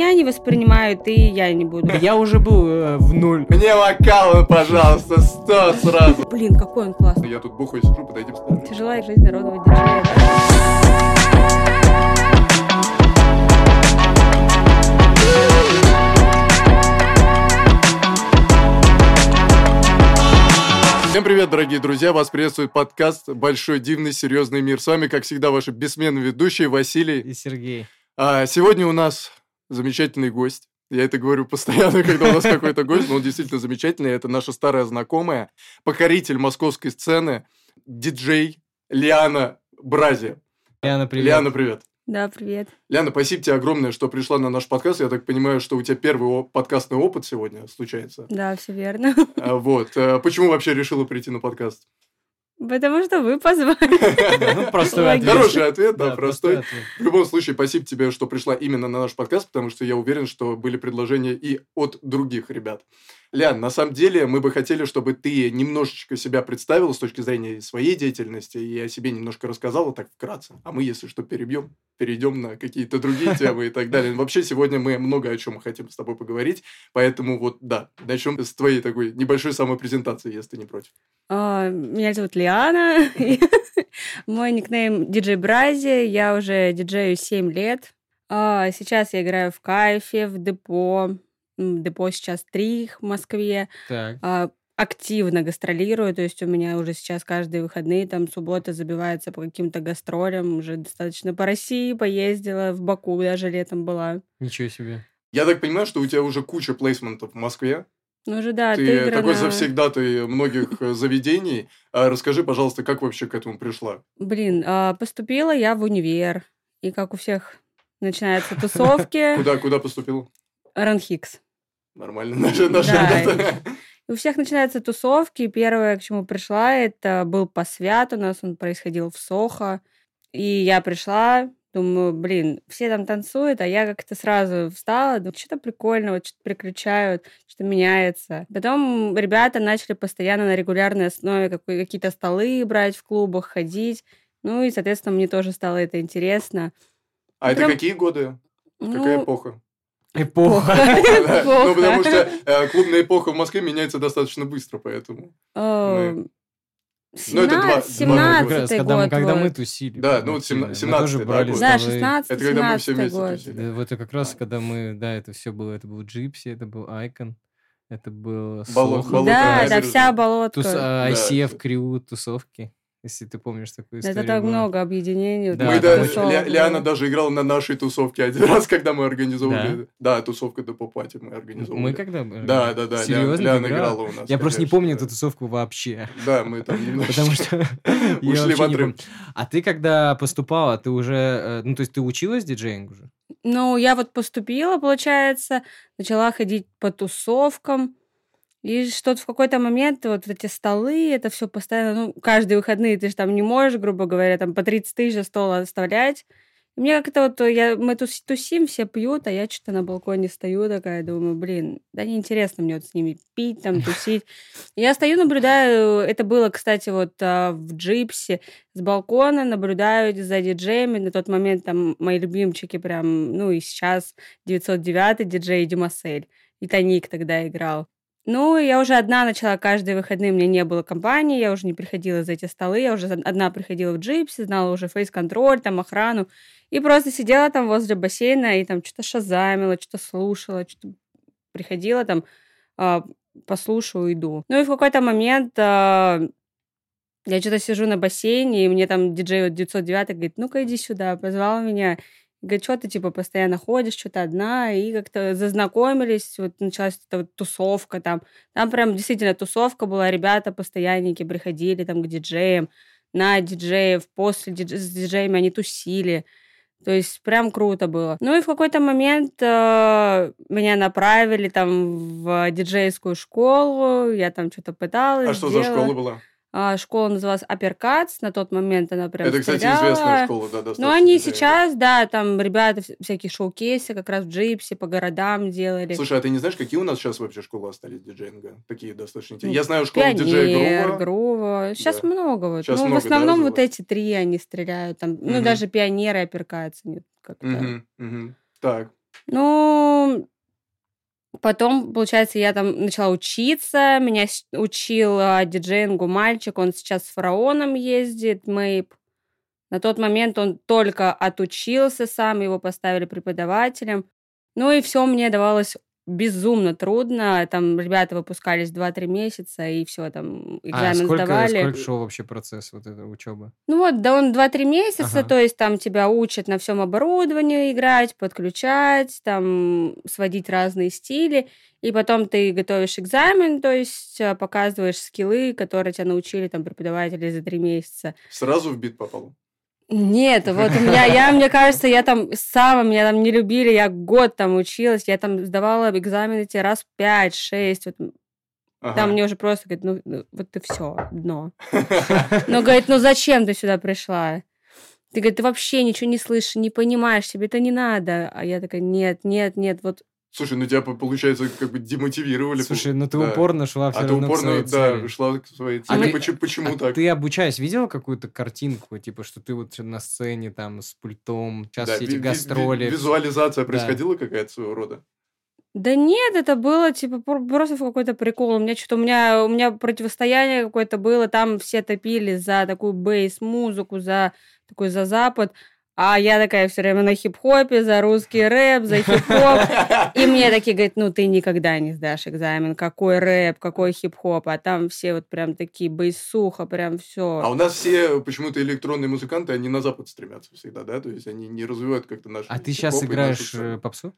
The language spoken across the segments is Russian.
меня не воспринимают, и я не буду. Я уже был э, в нуль. Мне вокал, пожалуйста, сто сразу. Блин, какой он классный. Я тут бухой сижу, подойди встану. Тяжелая жизнь народного диджея. Всем привет, дорогие друзья! Вас приветствует подкаст «Большой дивный серьезный мир». С вами, как всегда, ваши бессменные ведущие Василий. И Сергей. А, сегодня у нас замечательный гость. Я это говорю постоянно, когда у нас какой-то гость, но он действительно замечательный. Это наша старая знакомая, покоритель московской сцены, диджей Лиана Брази. Лиана, привет. Лиана, привет. Да, привет. Ляна, спасибо тебе огромное, что пришла на наш подкаст. Я так понимаю, что у тебя первый подкастный опыт сегодня случается. Да, все верно. А, Вот. А Почему вообще решила прийти на подкаст? Потому что вы позвали. Ну, простой ответ. Хороший ответ, да, простой. В любом случае, спасибо тебе, что пришла именно на наш подкаст, потому что я уверен, что были предложения и от других ребят. Лян, на самом деле мы бы хотели, чтобы ты немножечко себя представила с точки зрения своей деятельности и о себе немножко рассказала так вкратце. А мы, если что, перебьем, перейдем на какие-то другие темы и так далее. Вообще, сегодня мы много о чем хотим с тобой поговорить, поэтому вот, да, начнем с твоей такой небольшой самопрезентации, если ты не против. А, Меня зовут Лиана. Мой никнейм диджей Брази. Я уже диджею 7 лет. А, Сейчас я играю в Кайфе, в Депо. Депо сейчас три их в Москве. Так. А, Активно гастролирую, то есть у меня уже сейчас каждые выходные, там суббота забивается по каким-то гастролям, уже достаточно по России поездила, в Баку даже летом была. Ничего себе. Я так понимаю, что у тебя уже куча плейсментов в Москве, Ну уже да, ты отыграно. такой завсегдатый многих э, заведений. А расскажи, пожалуйста, как вообще к этому пришла? Блин, а, поступила я в универ. И как у всех начинаются тусовки. Куда, куда поступил? Ранхикс. Нормально, наши, наши Да. И у всех начинаются тусовки. Первое, к чему пришла, это был посвят у нас, он происходил в Сохо. И я пришла, думаю, блин, все там танцуют, а я как-то сразу встала, думаю, что-то прикольного, что-то приключают, что-то меняется. Потом ребята начали постоянно на регулярной основе какие-то столы брать в клубах, ходить. Ну и, соответственно, мне тоже стало это интересно. А это Прям- какие годы? Какая Ну, эпоха? Эпоха. Ну, потому что э, клубная эпоха в Москве меняется достаточно быстро, поэтому. Э, Ну, это два- 17 два Как раз, 17 когда мы, год. когда мы вот. тусили. Да, ну, активно. семна- Мы 17-й, тоже брали год. Да, столы. 16 Это когда мы все 17 вместе год. тусили. Да, вот это как раз, когда мы, да, это все было, это был Джипси, это был Айкон, это был Болот- болото Да, да, вся болотка. Тус, Да. ICF Крю, тусовки, если ты помнишь такую Да, историю. это так много объединений. Да, Мы да- тусовок Ля- даже играла на нашей тусовке один раз, когда мы организовывали. Да, тусовка до попати мы организовывали. Мы когда? э, Да, да, да. Ля- Серьезно, Ляна ты играла? играла у нас. Я просто не конечно, помню да. эту тусовку вообще. Да, мы там немножко... Потому что Ушли в отрыв. А ты когда поступала, ты уже, э, ну то есть ты училась диджеингу уже? Ну, я вот поступила, получается, начала ходить по тусовкам. И что-то в какой-то момент вот эти столы, это все постоянно, ну, каждые выходные ты же там не можешь, грубо говоря, там по 30 тысяч за стол оставлять. И мне как-то вот, я, мы тус- тусим, все пьют, а я что-то на балконе стою такая, думаю, блин, да неинтересно мне вот с ними пить, там, тусить. Я стою, наблюдаю, это было, кстати, вот а, в Джипсе, с балкона, наблюдаю за диджеями. На тот момент там мои любимчики прям, ну и сейчас 909 диджей Димасель. И Тоник тогда играл. Ну, я уже одна начала каждые выходные, у меня не было компании, я уже не приходила за эти столы, я уже одна приходила в джипсе, знала уже фейс-контроль, там охрану, и просто сидела там возле бассейна и там что-то шазамила, что-то слушала, что-то приходила там, а, послушаю, уйду. Ну и в какой-то момент а, я что-то сижу на бассейне, и мне там диджей вот 909 говорит, ну-ка иди сюда, позвал меня. Говорит, что ты, типа, постоянно ходишь, что-то одна, и как-то зазнакомились, вот началась эта вот тусовка там. Там прям действительно тусовка была, ребята, постоянники приходили там к диджеям, на диджеев, после дидж- с диджеями они тусили. То есть прям круто было. Ну и в какой-то момент э, меня направили там в диджейскую школу, я там что-то пыталась. А что за делала. школа была? А, школа называлась Апперкатс, на тот момент она прям Это, кстати, стреляла. известная школа, да, достаточно. Ну, они известная. сейчас, да, там ребята вс- всякие шоу-кейсы как раз в Джипсе по городам делали. Слушай, а ты не знаешь, какие у нас сейчас вообще школы остались диджеинга? Такие достаточно интересные. Ну, Я знаю школу диджея Пионер, Грува. Грува. Сейчас Да. много вот. Щас ну, много, в основном да, вот эти три они стреляют. Там, ну, Мгм. даже пионеры. Нет, как-то. Мгм, мгм. Так. Ну, Потом, получается, я там начала учиться, меня учил а, диджеингу мальчик, он сейчас с фараоном ездит, Мейп. На тот момент он только отучился сам, его поставили преподавателем. Ну и все мне давалось безумно трудно. Там ребята выпускались 2-3 месяца, и все, там А экзамен сколько, сдавали. сколько шел вообще процесс вот этой учебы? Ну вот, да он 2-3 месяца, Ага. то есть там тебя учат на всем оборудовании играть, подключать, там сводить разные стили, и потом ты готовишь экзамен, то есть э, показываешь скиллы, которые тебя научили там преподаватели за 3 месяца. Сразу в бит попал. Нет, вот у меня, я, мне кажется, я там сама, меня там не любили, я год там училась, я там сдавала экзамены эти раз 5-6, вот Ага. там мне уже просто говорят, ну, ну, вот ты все, дно. Но говорит, ну зачем ты сюда пришла? Ты, говорит, ты вообще ничего не слышишь, не понимаешь, тебе это не надо. А я такая, нет, нет, нет, вот Слушай, ну тебя, получается, как бы демотивировали. Слушай, ну ты Да. упорно шла все А ты равно к упорно, своей да, цели. шла к своей А цели. ты- Почему, почему А так? ты, обучаясь, видела какую-то картинку, типа, что ты вот на сцене там с пультом, сейчас Да, все эти ви- гастроли. ви- Визуализация Да. происходила какая-то своего рода? Да нет, это было типа пр- просто какой-то прикол. У меня что-то у меня у меня противостояние какое-то было, там все топили за такую бейс-музыку, за такой за запад, а я такая все время на хип-хопе, за русский рэп, за хип-хоп. И мне такие говорят, ну ты никогда не сдашь экзамен, какой рэп, какой хип-хоп, а там все вот прям такие бейсуха, прям все. А у нас все почему-то электронные музыканты, они на запад стремятся всегда, да? То есть они не развивают как-то наш А ты сейчас играешь э, попсу?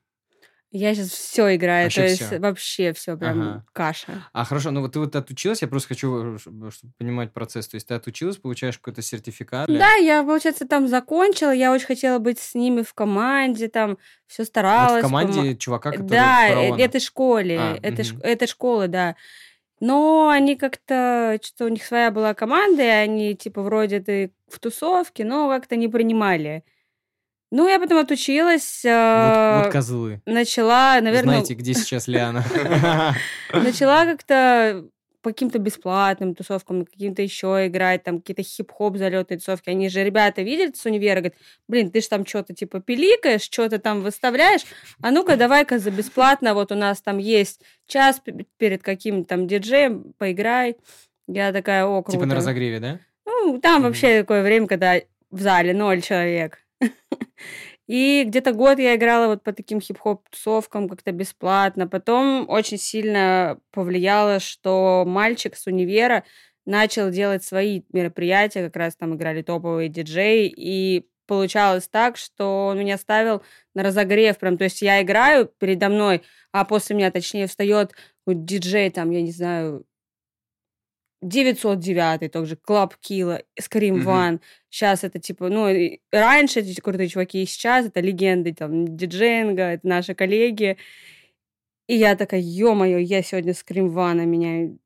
Я сейчас все играю, Вообще то есть всё? вообще все прям Ага. каша. А хорошо, ну вот ты вот отучилась, я просто хочу, э, чтобы чтобы понимать процесс. То есть ты отучилась, получаешь какой-то сертификат? или- Да, я, получается, там закончила. Я очень хотела быть с ними в команде, там все Вот старалась. в команде пома- чувака, который Да, э, фараона. этой школе. А, этой, шк- этой школы, да. Но они как-то, что у них своя была команда, и они, типа, вроде ты в тусовке, но как-то не принимали. Ну, я потом отучилась, Вот, э, вот козлы. начала, наверное, Знаете, где сейчас Лиана? начала как-то по каким-то бесплатным тусовкам, каким-то еще играть, там какие-то хип-хоп залетные тусовки. Они же ребята видят с универа, говорят, блин, ты ж там что-то типа пиликаешь, что-то там выставляешь, а ну-ка давай-ка за бесплатно, вот у нас там есть час перед каким-то там диджеем, поиграй. Я такая, о, круто. Типа на разогреве, да? Ну, там вообще такое время, когда в зале ноль человек. И где-то год я играла вот по таким хип-хоп-тусовкам как-то бесплатно. Потом очень сильно повлияло, что мальчик с универа начал делать свои мероприятия, как раз там играли топовые диджеи, и получалось так, что он меня ставил на разогрев прям, то есть я играю передо мной, а после меня, точнее, встает диджей там, я не знаю, 909 тоже, Club Killa, Scream. One. Сейчас это типа, ну, раньше эти крутые чуваки, и сейчас это легенды, там, диджеинга, это наши коллеги. И я такая, ё-моё, я сегодня Scream One меняю.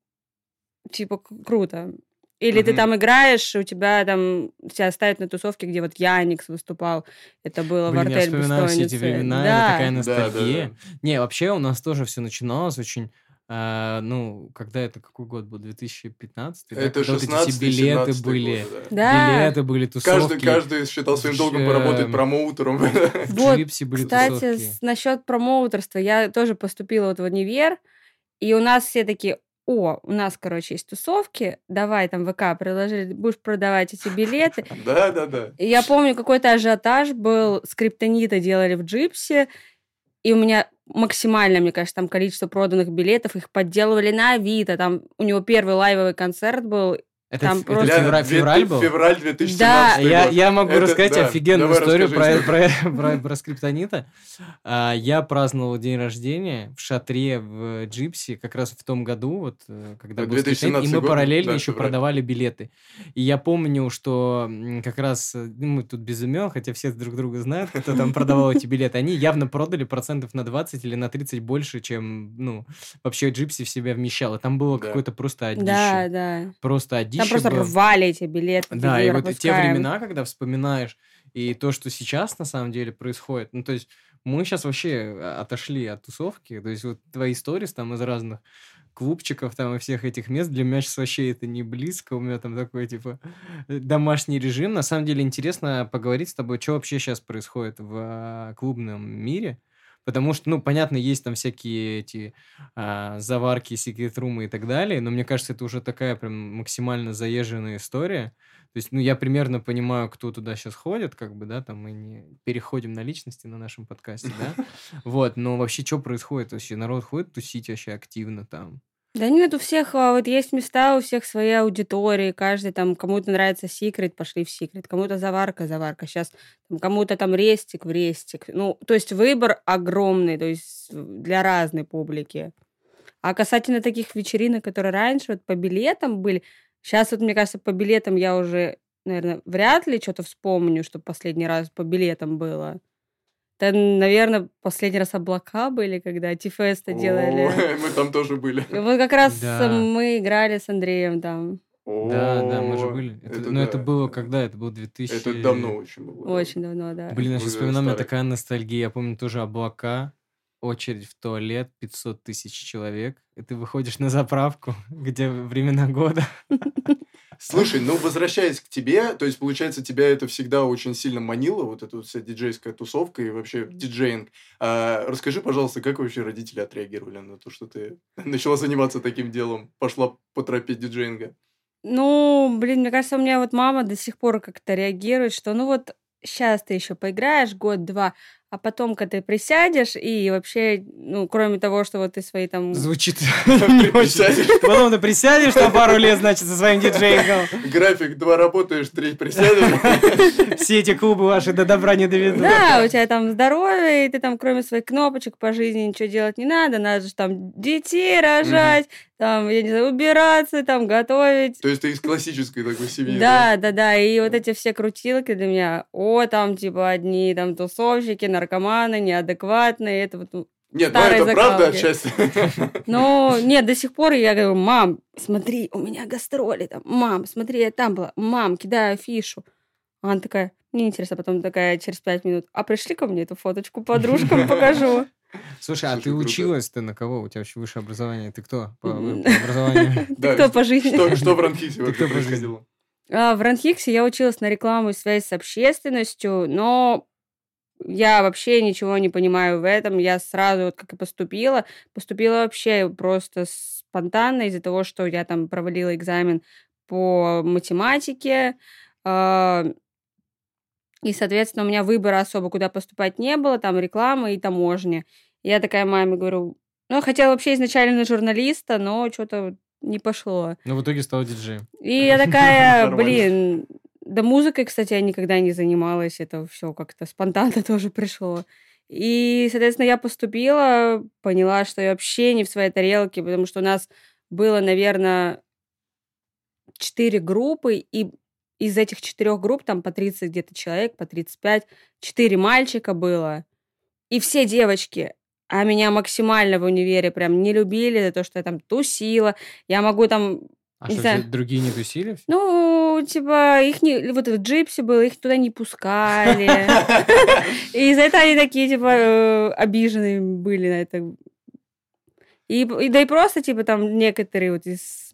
Типа, к- круто. Или ты Мгм. там играешь, у тебя там тебя ставят на тусовке, где вот Яникс выступал. Это было в Блин, я артель вспоминаю все эти времена, Да. это такая Да, да, ностальгия. да. Не, вообще у нас тоже все начиналось очень, а, ну, когда это, какой год был, 2015? да? Это эти 16 все билеты 17 были, годы, да. Да. билеты были, тусовки. Каждый, каждый считал своим долгом поработать промоутером. В Вот, Джипси были Кстати, тусовки. насчет промоутерства. Я тоже поступила вот в универ, и у нас все такие, о, у нас, короче, есть тусовки, давай там ВК приложили, будешь продавать эти билеты. Да, да, да. И я помню, какой-то ажиотаж был, Скриптонита делали в Джипсе, и у меня максимальное, мне кажется, там количество проданных билетов, их подделывали на Авито, там у него первый live овый концерт был, Это, там ф- это просто- Ляна, февраль, февраль был? Февраль 2017 Да. Я, год. я могу Это- рассказать да, офигенную давай историю про, про, про, про Скриптонита. А, Я праздновал день рождения в шатре в Джипси как раз в том году, вот э, когда Да, был Скриптонит, и 2017 мы год, параллельно да, еще февраль. продавали билеты. И я помню, что как раз, э, ну, мы тут без имен, хотя все друг друга знают, кто там продавал эти билеты, они явно продали процентов на 20 или на 30 больше, чем, ну, вообще Джипси в себя вмещало. Там было Да. какое-то просто одище. да, да. Просто одище Там просто было. рвали эти билеты. Да, и вот те времена, когда вспоминаешь, и то, что сейчас на самом деле происходит, ну, то есть мы сейчас вообще а, отошли от тусовки, то есть вот твои истории там из разных клубчиков там и всех этих мест, для меня сейчас вообще это не близко, у меня там такой, типа, э, домашний режим. На самом деле интересно поговорить с тобой, что вообще сейчас происходит в а, клубном мире, Потому что, ну, понятно, есть там всякие эти а, заварки, секрет-румы и так далее, но мне кажется, это уже такая прям максимально заезженная история. То есть, ну, я примерно понимаю, кто туда сейчас ходит, как бы, да, там мы не переходим на личности на нашем подкасте, да. Вот, но вообще, что происходит вообще? Народ ходит тусить вообще активно там. Да нет, у всех а, вот есть места, у всех свои аудитории, каждый там, кому-то нравится секрет, пошли в секрет, кому-то заварка, заварка, сейчас кому-то там рестик в рестик. Ну, то есть выбор огромный, то есть для разной публики. А касательно таких вечеринок, которые раньше вот по билетам были, сейчас вот, мне кажется, по билетам я уже, наверное, вряд ли что-то вспомню, что последний раз по билетам было. Это, наверное, последний раз облака были, когда Тифеста делали. О, Мы там тоже были. Вот как раз Да. мы играли с Андреем там. Да, да, мы же О, были. Это, это ну, это да. было когда? Это был 2000... Это давно очень было. да. Очень давно, да. Блин, я сейчас вспоминаю, у такая ностальгия. Я помню тоже облака, очередь в туалет, 500 тысяч человек, и ты выходишь на заправку, где времена года. Слушай, ну возвращаясь к тебе, то есть, получается, тебя это всегда очень сильно манило, вот эта вся диджейская тусовка и вообще диджеинг. А, расскажи, пожалуйста, как вообще родители отреагировали на то, что ты начала заниматься таким делом, пошла по тропе диджеинга? Ну, блин, мне кажется, у меня вот мама до сих пор как-то реагирует, что ну вот сейчас ты еще поиграешь год-два, а потом, когда ты присядешь, и вообще, ну, кроме того, что вот ты свои там... Звучит. Потом ты присядешь на пару лет, значит, со своим диджеингом. График, два работаешь, три присядешь. Все эти клубы ваши до добра не доведут. Да, у тебя там здоровье, и ты там кроме своих кнопочек по жизни ничего делать не надо, надо же там детей рожать, там, я не знаю, убираться, там, готовить. То есть ты из классической такой семьи, Да, да, да, и вот эти все крутилки для меня, о, там, типа, одни там тусовщики, наркоманы, неадекватные, это вот, ну, Нет, ну Старые это правда закалки. отчасти. Ну, нет, до сих пор я говорю, мам, смотри, у меня гастроли там, мам, смотри, я там была, мам, кидаю афишу. А Она такая, мне интересно, потом такая через пять минут, а пришли ко мне эту фоточку подружкам покажу. Слушай, а ты круто. училась-то на кого? У тебя вообще высшее образование. Ты кто по, образованию? Да, Кто по жизни? Что, в Ранхисе вообще кто по жизни? происходило? А, В Ранхиксе я училась на рекламу и связь с общественностью, но я вообще ничего не понимаю в этом. Я сразу, вот как и поступила, поступила вообще просто спонтанно из-за того, что я там провалила экзамен по математике. а, И, соответственно, у меня выбора особо куда поступать не было, там реклама и таможня. Я такая маме говорю, ну, хотела вообще изначально на журналиста, но что-то не пошло. Ну, в итоге стал диджеем. И я такая, блин, да музыкой, кстати, я никогда не занималась, это все как-то спонтанно тоже пришло. И, соответственно, я поступила, поняла, что я вообще не в своей тарелке, потому что у нас было, наверное, четыре группы, и из этих четырех групп, там по 30 где-то человек, по 35, четыре мальчика было, и все девочки. А меня максимально в универе прям не любили за то, что я там тусила. Я могу там А Не что, знаю. другие не тусили? ну, типа, их не... Вот в джипсе было, их туда не пускали. И из-за этого они такие, типа, э, обиженные были на это. И, и да и просто, типа, там некоторые вот из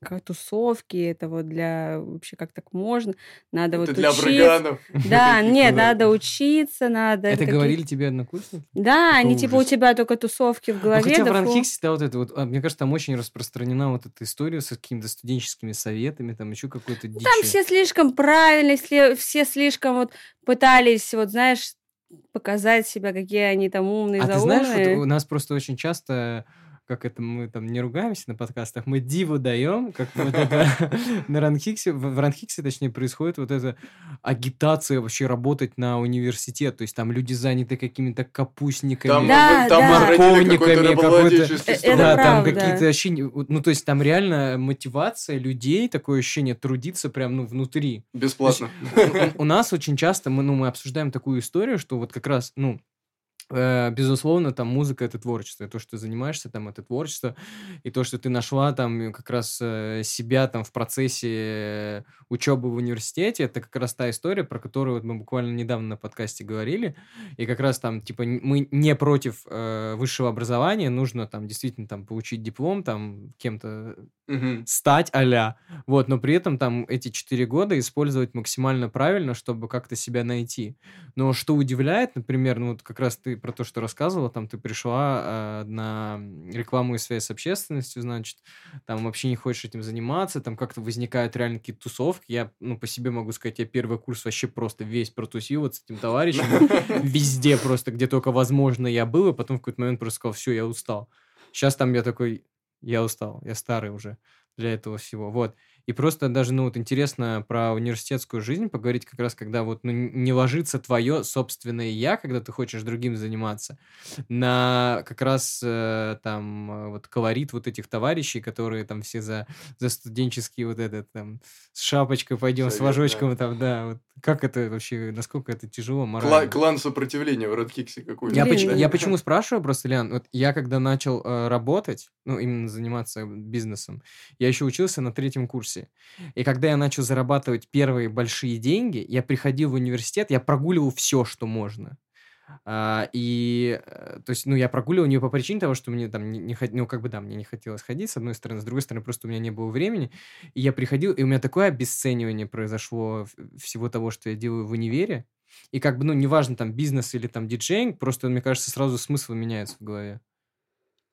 как тусовки, это вот для... Вообще, как так можно? Надо Это вот для учиться. браганов. Да, нет, надо учиться, надо... Это говорили тебе однокурсники? Да, они типа у тебя только тусовки в Ну, голове. хотя в. Ранхиксе, да, вот это вот, а, мне кажется, там очень распространена вот эта история с какими-то студенческими советами, там еще какой-то дичь. Там все слишком правильно, все, все слишком вот пытались, вот знаешь, показать себя, какие они там умные, А ты знаешь, вот у нас просто очень часто, как это мы там не ругаемся на подкастах, мы диву даем, как вот это на Ранхиксе, в Ранхиксе, точнее, происходит вот эта агитация вообще работать на университет, то есть там люди заняты какими-то капустниками, Там, Да, там да. Морковниками, какой-то- строй. Это да, там какие-то ощущения, ну то есть там реально мотивация людей, такое ощущение трудиться прям ну внутри. Бесплатно. У нас очень часто мы, ну, мы обсуждаем такую историю, что вот как раз, ну, э, безусловно, там музыка это творчество, и то, что ты занимаешься, там это творчество, и то, что ты нашла там как раз э, себя там в процессе учебы в университете, это как раз та история, про которую вот мы буквально недавно на подкасте говорили, и как раз там, типа, мы не против э, высшего образования, нужно там действительно там получить диплом, там кем-то Мгм. стать а Вот, но при этом там эти четыре года использовать максимально правильно, чтобы как-то себя найти. Но что удивляет, например, ну вот как раз ты про то, что рассказывала, там ты пришла э, на рекламу и связь с общественностью, значит, там вообще не хочешь этим заниматься, там как-то возникают реально какие-то тусовки. Я, ну, по себе могу сказать, я первый курс вообще просто весь протусил вот с этим товарищем. Везде просто, где только возможно я был, и потом в какой-то момент просто сказал, все, я устал. Сейчас там я такой, я устал, я старый уже для этого всего. Вот. И просто даже, ну, вот интересно про университетскую жизнь поговорить как раз, когда вот ну, не ложится твое собственное я, когда ты хочешь другим заниматься, на как раз э, там э, вот колорит вот этих товарищей, которые там все за, за студенческие вот этот там с шапочкой пойдем, с вожочком там, да, вот как это вообще, насколько это тяжело морально? Кла- клан сопротивления в Kicks какой-то. Я, поч- я почему спрашиваю просто, Лян, вот я когда начал э, работать, ну, именно заниматься бизнесом, я еще учился на третьем курсе. И когда я начал зарабатывать первые большие деньги, я приходил в университет, я прогуливал все, что можно. А, и, э, то есть, ну, я прогуливал не по причине того, что мне там не, не ну, как бы, да, мне не хотелось ходить, с одной стороны, с другой стороны, просто у меня не было времени, и я приходил, и у меня такое обесценивание произошло всего того, что я делаю в универе, и как бы, ну, неважно, там, бизнес или там диджейнг, просто, мне кажется, сразу смысл меняется в голове.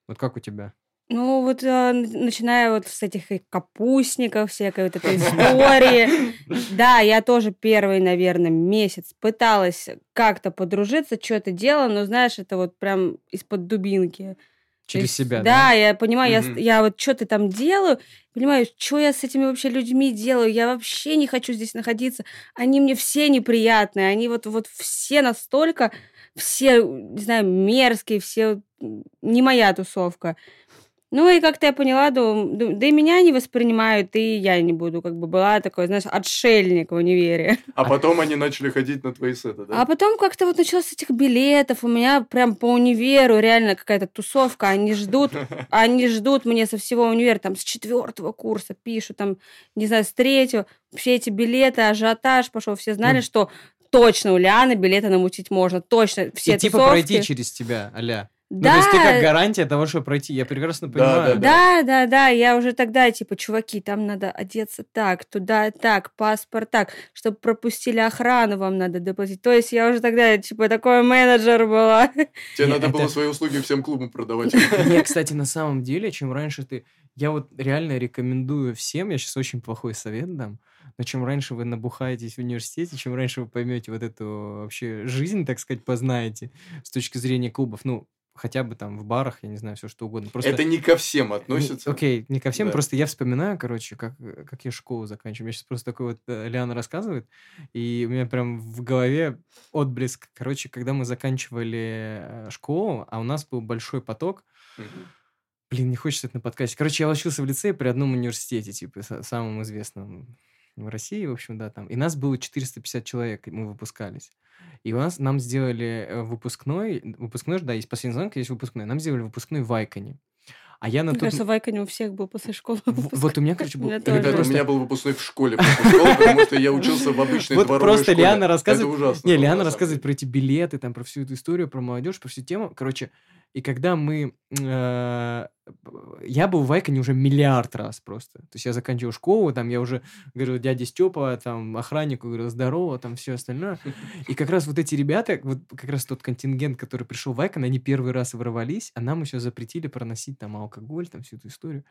Вот как у тебя? Ну, вот э, начиная вот с этих капустников, всякой вот этой истории. Да, я тоже первый, наверное, месяц пыталась как-то подружиться, что-то делала, но, знаешь, это вот прям из-под дубинки. Через есть, себя, да? Да, я понимаю, я, я вот что-то там делаю, понимаю, что я с этими вообще людьми делаю, я вообще не хочу здесь находиться, они мне все неприятные, они вот, вот все настолько, все, не знаю, мерзкие, все не моя тусовка. Ну и как-то я поняла, да, да и меня не воспринимают, и я не буду, как бы была такой, знаешь, отшельник в универе. А потом они начали ходить на твои сеты, да? А потом как-то вот началось с этих билетов, у меня прям по универу реально какая-то тусовка, они ждут, они ждут мне со всего универа, там, с четвертого курса пишут, там, не знаю, с третьего, все эти билеты, ажиотаж пошел, все знали, что точно у Ляны билеты намутить можно, точно все И типа пройти через тебя, аля. Да. Ну, то есть ты как гарантия того, что пройти. Я прекрасно понимаю. Да, да, да, да, да. Я уже тогда, типа, чуваки, там надо одеться так, туда так, паспорт так, чтобы пропустили охрану, вам надо доплатить. То есть я уже тогда, типа, такой менеджер была. Тебе надо было свои услуги всем клубам продавать. Нет, кстати, на самом деле, чем раньше ты... Я вот реально рекомендую всем, я сейчас очень плохой совет дам, но чем раньше вы набухаетесь в университете, чем раньше вы поймете вот эту вообще жизнь, так сказать, познаете с точки зрения клубов. Ну, хотя бы там в барах, я не знаю, все что угодно. Просто... Это не ко всем относится. Окей, не ко всем, да. просто я вспоминаю, короче, как, как я школу заканчиваю. Я сейчас просто такой вот, э, Лиана рассказывает, и у меня прям в голове отблеск. Короче, когда мы заканчивали э, школу, а у нас был большой поток, угу. Блин, не хочется это на подкасте. Короче, я учился в лицее при одном университете, типа, самом известном в России, в общем, да, там. И нас было 450 человек, мы выпускались. И у нас, нам сделали э, выпускной, выпускной же, да, есть последний звонок, есть выпускной. Нам сделали выпускной в Айконе. А я на Мне тот... кажется, в Айконе у всех был после школы выпуск. Вот у меня, короче, был... Ребята, у меня был выпускной в школе потому что я учился в обычной Вот просто Лиана рассказывает... Это ужасно. Не, Лиана рассказывает про эти билеты, там, про всю эту историю, про молодежь, про всю тему. Короче, и когда мы... Э, я был в Айконе уже миллиард раз просто. То есть я заканчивал школу, там я уже говорю, дядя Степа, там, охраннику, говорю, здорово, там, все остальное. И как раз вот эти ребята, вот как раз тот контингент, который пришел в Айкон, они первый раз ворвались, а нам еще запретили проносить там алкоголь, там, всю эту историю.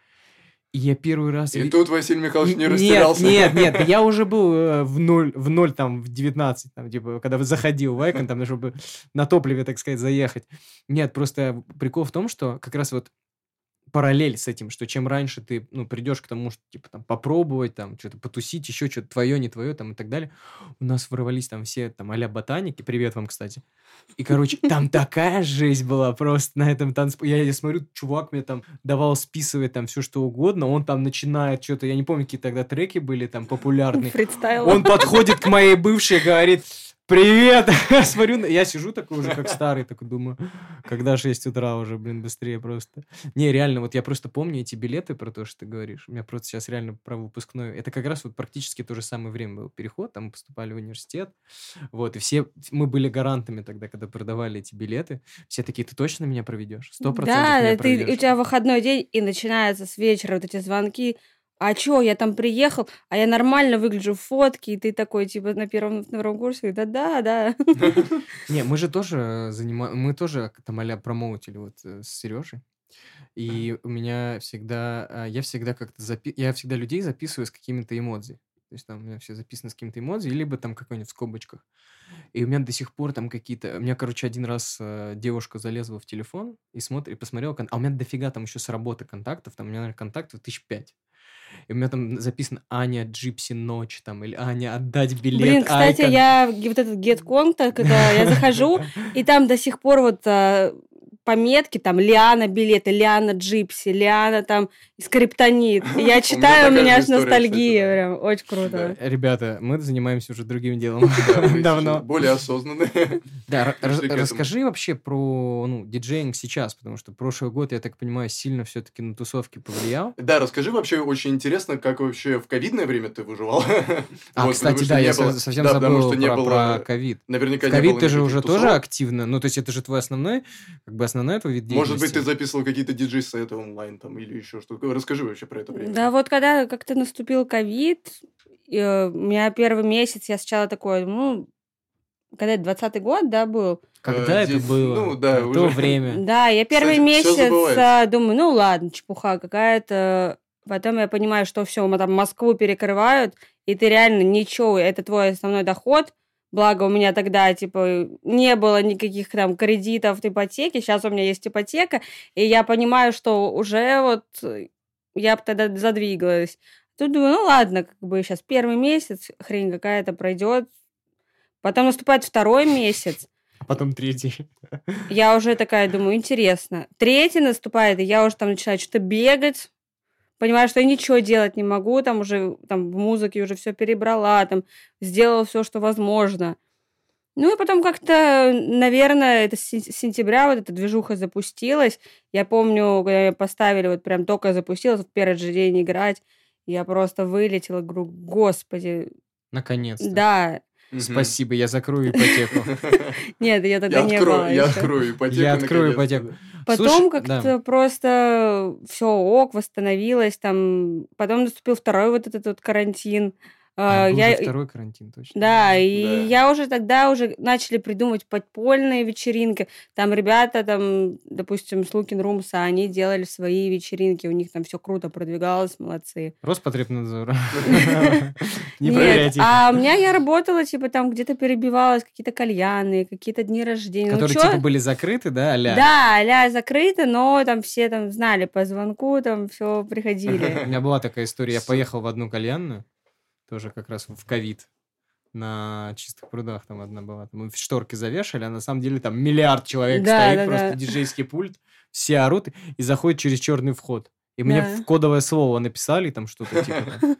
Я первый раз... И тут Василий Михайлович не растерялся. Нет, нет, нет, я уже был э, в ноль, в ноль там, в 19, там, типа, когда заходил в Айкон, там, чтобы на топливе, так сказать, заехать. Нет, просто прикол в том, что как раз вот параллель с этим, что чем раньше ты, ну, придешь к тому, что, типа, там, попробовать, там, что-то потусить, еще что-то твое, не твое, там, и так далее, у нас ворвались там все, там, а ботаники, привет вам, кстати, и, короче, там такая жизнь была просто на этом танцполе, я, я смотрю, чувак мне там давал списывать там все, что угодно, он там начинает что-то, я не помню, какие тогда треки были там популярные, Фристайл. он подходит к моей бывшей, говорит, Привет! Смотрю, я сижу такой уже, как старый, такой думаю, когда 6 утра уже, блин, быстрее просто. Не, реально, вот я просто помню эти билеты про то, что ты говоришь. У меня просто сейчас реально про выпускной. Это как раз вот практически то же самое время был переход, там поступали в университет. Вот, и все, мы были гарантами тогда, когда продавали эти билеты. Все такие, ты точно меня проведешь? Сто процентов Да, ты, у тебя выходной день, и начинается с вечера вот эти звонки а чё, я там приехал, а я нормально выгляжу в фотке, и ты такой, типа, на первом, на втором курсе, да-да, да. Не, мы же тоже занимаем, мы тоже там а промоутили вот э, с Сережей. И у меня всегда, а, я всегда как-то запи... я всегда людей записываю с какими-то эмодзи. То есть там у меня все записано с какими-то эмодзи, либо там какой-нибудь в скобочках. И у меня до сих пор там какие-то... У меня, короче, один раз э, девушка залезла в телефон и смотрит, и посмотрела... А у меня дофига там еще с работы контактов. Там у меня, наверное, контактов тысяч пять. И у меня там записано Аня Джипси Ночь, там, или Аня Отдать билет. Блин, кстати, Айкон». я вот этот GetContact, когда я захожу, и там до сих пор вот а, пометки, там, Лиана билеты, Лиана Джипси, Лиана там скриптонит. Я читаю, у меня же аж ностальгия, прям, очень круто. Ребята, мы занимаемся уже другим делом давно. более осознанные. Да, расскажи вообще про ну, диджеинг сейчас, потому что прошлый год, я так понимаю, сильно все-таки на тусовки повлиял. Да, расскажи вообще, очень интересно, как вообще в ковидное время ты выживал. А, кстати, да, я совсем забыл что не про- было- про ковид. Наверняка не ковид было ты же уже тоже активно, ну, то есть это же твой основной, как бы основной твой вид Может быть, ты деятельности. записывал какие-то диджей-сеты онлайн там или еще что-то. Расскажи вообще про это время. Да, вот когда как-то наступил ковид, э, у меня первый месяц, я сначала такой, ну, когда это, 20 год, да, был? Когда Э, это было? ну, да, В уже. то время. Да, я первый Кстати, месяц а, думаю, ну ладно, чепуха какая-то. Потом я понимаю, что все, мы там Москву перекрывают, и ты реально ничего, это твой основной доход. Благо у меня тогда, типа, не было никаких там кредитов, ипотеки. Сейчас у меня есть ипотека, и я понимаю, что уже вот э, я бы тогда задвигалась. Тут думаю, ну ладно, как бы сейчас первый месяц, хрень какая-то пройдет. Потом наступает второй месяц, А потом третий. я уже такая думаю, интересно. Третий наступает, и я уже там начинаю что-то бегать. Понимаю, что я ничего делать не могу, там уже там в музыке уже все перебрала, там сделала все, что возможно. Ну и потом как-то, наверное, это с сен- сентября вот эта движуха запустилась. Я помню, когда меня поставили, вот прям только запустилась, в первый же день играть, я просто вылетела, говорю, господи, Наконец-то. да. Спасибо, я закрою ипотеку. Нет, я тогда не открою, была я открою ипотеку. Я открою ипотеку. Потом как-то просто все ок, восстановилось там. Потом наступил второй вот этот вот карантин. А, А, был я, второй карантин, точно. да, и Да. я уже тогда уже начали придумывать подпольные вечеринки. Там ребята, там, допустим, Слукин Румса, они делали свои вечеринки, у них там все круто продвигалось, молодцы. Роспотребнадзор. Не проверяйте. а у меня я работала, типа, там где-то перебивалась, какие-то кальяны, какие-то дни рождения. Ну, Которые типа были закрыты, да, а Да, а закрыто, но там все там знали по звонку, там все У приходили. меня была такая история. Я С- поехал в одну кальянную, тоже как раз в ковид, на чистых прудах там одна была. Там мы в шторки завешали, а на самом деле там миллиард человек Да, стоит, да, просто да. диджейский пульт, все орут и заходят через черный вход. И мне Да. в кодовое слово написали там что-то типа там,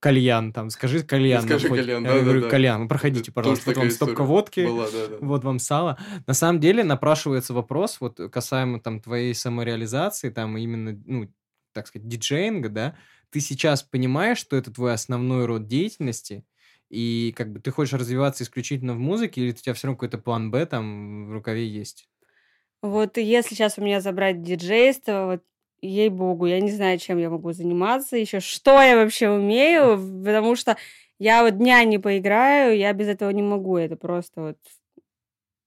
кальян, там, скажи кальян. Скажи входе». кальян, Я говорю, да-да-да. кальян, ну, проходите, пожалуйста, вот вам стопка водки, Была, да, да. вот вам сало. На самом деле напрашивается вопрос, вот касаемо там твоей самореализации, там именно, ну, так сказать, диджеинга, да, ты сейчас понимаешь, что это твой основной род деятельности, и как бы ты хочешь развиваться исключительно в музыке, или у тебя все равно какой-то план Б там в рукаве есть? Вот если сейчас у меня забрать диджейство, вот ей-богу, я не знаю, чем я могу заниматься еще, что я вообще умею, потому что я вот дня не поиграю, я без этого не могу, это просто вот...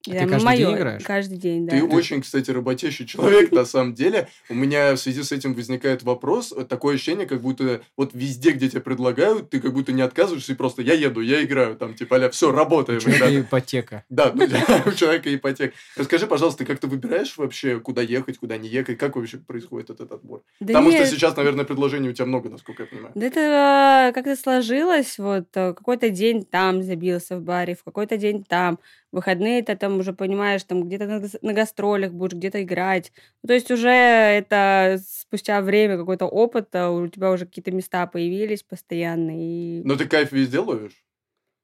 А не ты каждый день моё. играешь? Каждый день, да. Ты очень, кстати, работящий человек, на самом деле. У меня в связи с этим возникает вопрос, э, такое ощущение, как будто вот везде, где тебе предлагают, ты как будто не отказываешься и просто я еду, я играю, там типа, а все, работаем. У тебя ребята». ипотека. Да, ну, у человека ипотека. Расскажи, пожалуйста, как ты выбираешь вообще, куда ехать, куда не ехать, как вообще происходит этот отбор? Да Потому что сейчас, наверное, предложений у тебя много, насколько я понимаю. Да это э, как-то сложилось, вот э, какой-то день там забился в баре, в какой-то день там, выходные ты там уже понимаешь, там где-то на, гас- на гастролях будешь где-то играть. Ну, то есть уже это спустя время какой-то опыта, у тебя уже какие-то места появились постоянно. И... Но ты кайф везде ловишь?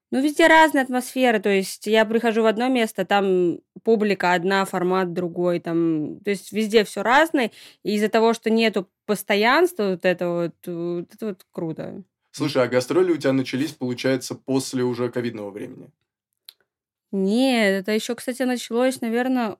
Ну, везде разная атмосфера, то есть я прихожу в одно место, там публика одна, формат другой, там, то есть везде все разное, и из-за того, что нету постоянства вот этого вот, вот это вот круто. Слушай, а гастроли у тебя начались, получается, после уже ковидного времени? Нет, это еще, кстати, началось, наверное,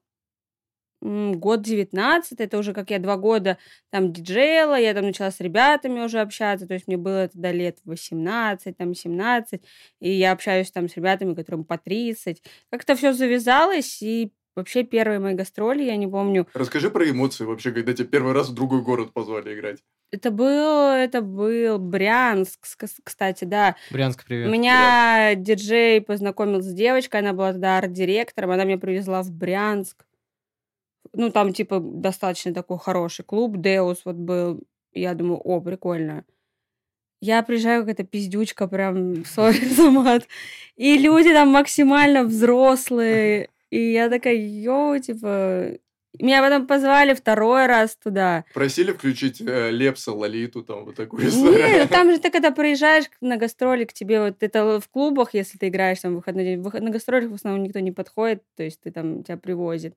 год 19, это уже как я два года там диджеяла, я там начала с ребятами уже общаться, то есть мне было до лет 18, там 17, и я общаюсь там с ребятами, которым по 30. Как-то все завязалось, и вообще первые мои гастроли, я не помню, Расскажи про эмоции вообще, когда тебя первый раз в другой город позвали играть. это был, это был Брянск, ск- кстати, да. Брянск, привет. Меня диджей познакомил с девочкой, она была тогда арт-директором, она меня привезла в Брянск. Ну, там, типа, достаточно такой хороший клуб, Деус вот был. Я думаю, о, прикольно. Я приезжаю, какая-то пиздючка, прям, сори за мат. И люди там максимально взрослые. И я такая, йоу, типа... Меня потом позвали второй раз туда. Просили включить э, Лепса, Лолиту, там вот такую историю. Нет, там же ты когда приезжаешь на гастроли, к тебе вот это в клубах, если ты играешь там в выходной день, на гастролях в основном никто не подходит, то есть ты там тебя привозит.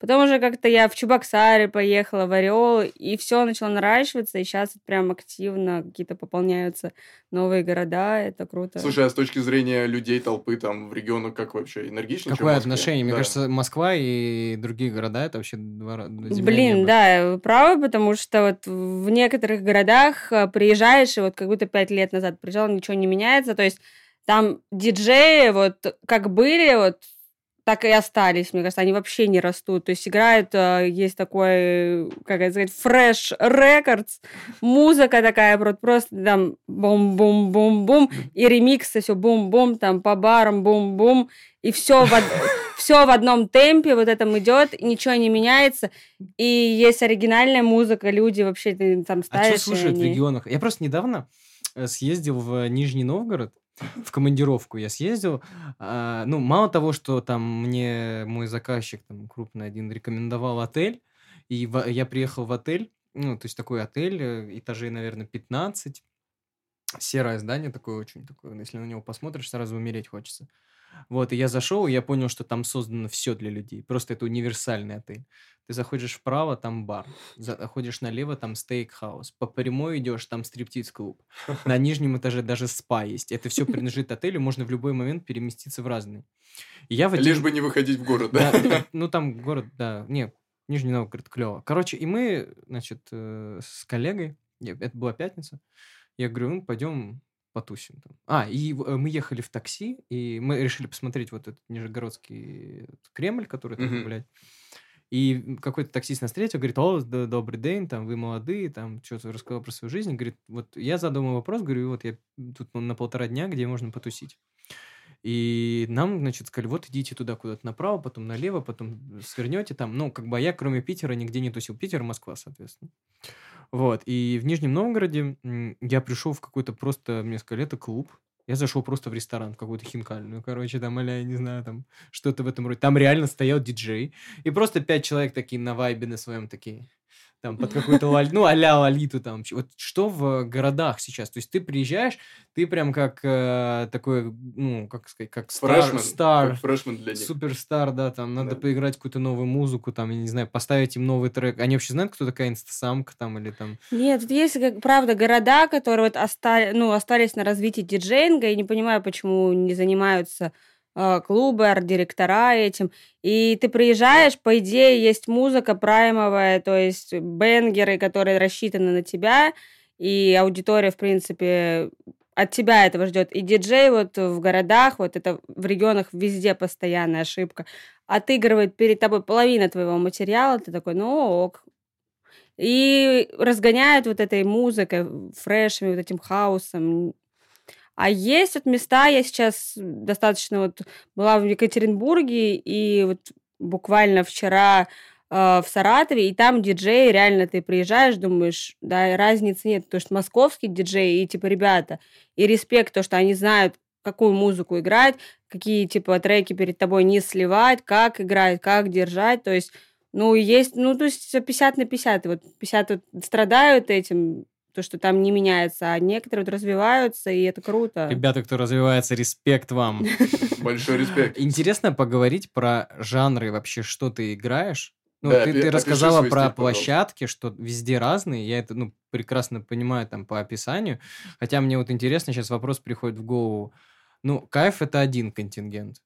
Потом уже как-то я в Чебоксары поехала, в Орел, и все начало наращиваться, и сейчас прям активно какие-то пополняются новые города, это круто. Слушай, а с точки зрения людей, толпы там в регионах, как вообще? Энергично? Какое отношение? Мне Да. кажется, Москва и другие города это вообще два Блин, небо. да, вы правы, потому что вот в некоторых городах э, приезжаешь, и вот как будто пять лет назад приезжал, ничего не меняется. То есть там диджеи вот как были, вот так и остались, мне кажется, они вообще не растут. То есть играют, э, есть такой, как это сказать, фреш рекордс, музыка такая вот просто там бум-бум-бум-бум, и ремиксы все бум-бум, там по барам бум-бум, и все в, все в одном темпе вот этом идет, ничего не меняется, и есть оригинальная музыка, люди вообще там А ставишь. что слушают в они- регионах? Я просто недавно э, съездил в Нижний Новгород в командировку. Я съездил. а, ну, мало того, что там мне мой заказчик, там, крупный один, рекомендовал отель, и я приехал в отель, ну, то есть такой отель, э, этажей, наверное, 15, серое здание такое очень такое, если на него посмотришь, сразу умереть хочется. Вот, и я зашел, и я понял, что там создано все для людей. Просто это универсальный отель. Ты заходишь вправо, там бар. Заходишь налево, там стейк-хаус. По прямой идешь, там стриптиз-клуб. На нижнем этаже даже спа есть. Это все принадлежит отелю, можно в любой момент переместиться в разные. И я в один- Лишь бы не выходить в город, да? да, ну, там город, да, не, Нижний Новгород, клево. Короче, и мы, значит, э, с коллегой, это была пятница, я говорю, ну, пойдем потусим там. А, и э, мы ехали в такси, и мы решили посмотреть вот этот Нижегородский этот Кремль, который там, Мгм. блядь. И какой-то таксист нас встретил, говорит, о, добрый день, там, вы молодые, там, что-то рассказал про свою жизнь. Говорит, вот я ему вопрос, говорю, вот я тут на полтора дня, где можно потусить. И нам, значит, сказали, вот идите туда куда-то направо, потом налево, потом свернете там. Ну, как бы а я, кроме Питера, нигде не тусил. Питер, Москва, соответственно. Вот. И в Нижнем Новгороде я пришел в какой-то просто, мне сказали, это клуб. Я зашел просто в ресторан, в какую-то хинкальную, короче, там, аля, я не знаю, там, что-то в этом роде. Там реально стоял диджей, и просто пять человек такие на вайбе на своем такие, там, под какую-то, лоль- ну, а-ля лолиту там. Вот что в городах сейчас? То есть ты приезжаешь, ты прям как э, такой, ну, как сказать, как стар, Фрешмен. стар, как Фрешмен для них. суперстар, да, там, надо Да. поиграть какую-то новую музыку, там, я не знаю, поставить им новый трек. Они вообще знают, кто такая инстасамка там, или там... Нет, тут есть, как, правда, города, которые вот остали, ну, остались на развитии диджейнга, и не понимаю, почему не занимаются клубы, арт-директора этим. И ты приезжаешь, по идее, есть музыка праймовая, то есть бенгеры, которые рассчитаны на тебя, и аудитория, в принципе, от тебя этого ждет. И диджей вот в городах, вот это в регионах везде постоянная ошибка, отыгрывает перед тобой половина твоего материала, ты такой, ну ок, и разгоняют вот этой музыкой, фрешами, вот этим хаосом. А есть вот места, я сейчас достаточно вот была в Екатеринбурге, и вот буквально вчера э, в Саратове, и там диджеи, реально ты приезжаешь, думаешь, да, разницы нет, потому что московский диджей, и типа ребята, и респект, то, что они знают, какую музыку играть, какие типа треки перед тобой не сливать, как играть, как держать, то есть ну, есть, ну, то есть 50 на 50. И Вот 50 вот страдают этим, то, что там не меняется, а некоторые вот развиваются, и это круто. Ребята, кто развивается, респект вам. Большой респект. Интересно поговорить про жанры вообще, что ты играешь. Ну, Да, ты, ты рассказала про стиль, площадки, что везде разные. Я это, ну, прекрасно понимаю там по описанию. Хотя мне вот интересно, сейчас вопрос приходит в голову. Ну, кайф — это один контингент.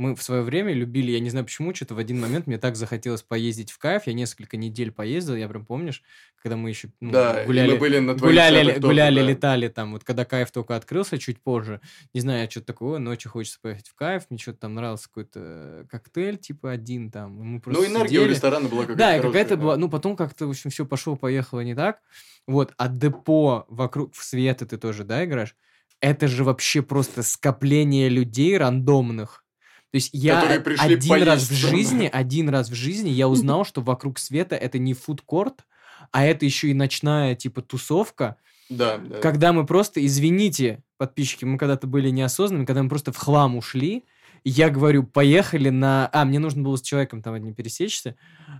Мы в свое время любили, я не знаю почему, что-то в один момент мне так захотелось поездить в кайф. Я несколько недель поездил, я прям помнишь, когда мы еще ну, Да, гуляли, мы были на гуляли, тоже, гуляли, да. летали там. Вот когда кайф только открылся чуть позже, не знаю, я что-то такое, ночью хочется поехать в кайф, мне что-то там нравился какой-то коктейль, типа один там. Мы Ну, просто энергия у сидели. ресторана была какая-то Да, и какая-то да. была, ну, потом как-то, в общем, все пошло-поехало не так. Вот, а депо вокруг, в света ты тоже, да, играешь? Это же вообще просто скопление людей рандомных. То есть я один раз в поесть. жизни, один раз в жизни я узнал, что вокруг света это не фудкорт, а это еще и ночная, типа, тусовка, Да, да. когда мы просто, извините, подписчики, мы когда-то были неосознанными, когда мы просто в хлам ушли, я говорю, поехали на... А, мне нужно было с человеком там одним пересечься,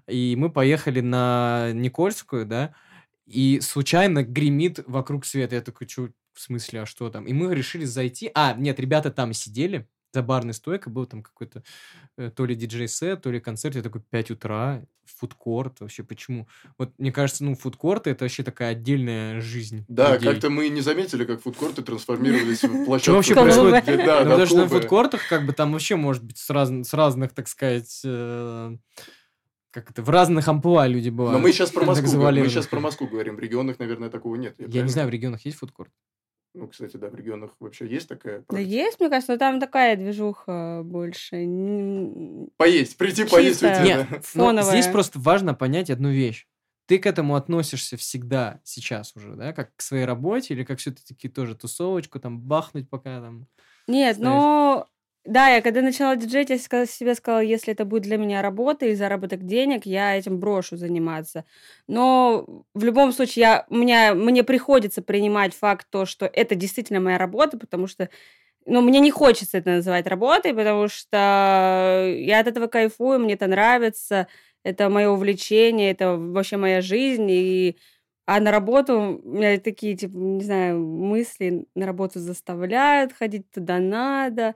и мы поехали на Никольскую, да, и случайно гремит вокруг света. Я такой, что, в смысле, а что там? И мы решили зайти... А, нет, ребята там сидели, за барной стойкой был там какой-то э, то ли диджей-сет, то ли концерт. Я такой, 5 утра, фудкорт, вообще почему? Вот мне кажется, ну, фудкорты это вообще такая отдельная жизнь Да, людей. как-то мы не заметили, как фудкорты трансформировались в площадку. Что вообще происходит? Да, Ну, да, потому что на фудкортах как бы там вообще может быть с, раз- с разных, так сказать, э, как это, в разных амплуа люди бывают. Но мы сейчас про Москву, мы сейчас про Москву говорим. В регионах, наверное, такого нет. Я не правильно? знаю, в регионах есть фудкорт? Ну, кстати, да, в регионах вообще есть такая Да практика? есть, мне кажется, но там такая движуха больше. Поесть, прийти поесть Чисто. уйти, Нет, да. но Фоновая. здесь просто важно понять одну вещь. Ты к этому относишься всегда, сейчас уже, да, как к своей работе, или как все-таки тоже тусовочку там бахнуть пока там... Нет, Знаешь. но... Да, я когда начала диджеить, я себе сказала, если это будет для меня работа и заработок денег, я этим брошу заниматься. Но в любом случае я, меня, мне приходится принимать факт то, что это действительно моя работа, потому что ну, мне не хочется это называть работой, потому что я от этого кайфую, мне это нравится, это мое увлечение, это вообще моя жизнь, и а на работу у меня такие, типа, не знаю, мысли на работу заставляют ходить туда надо,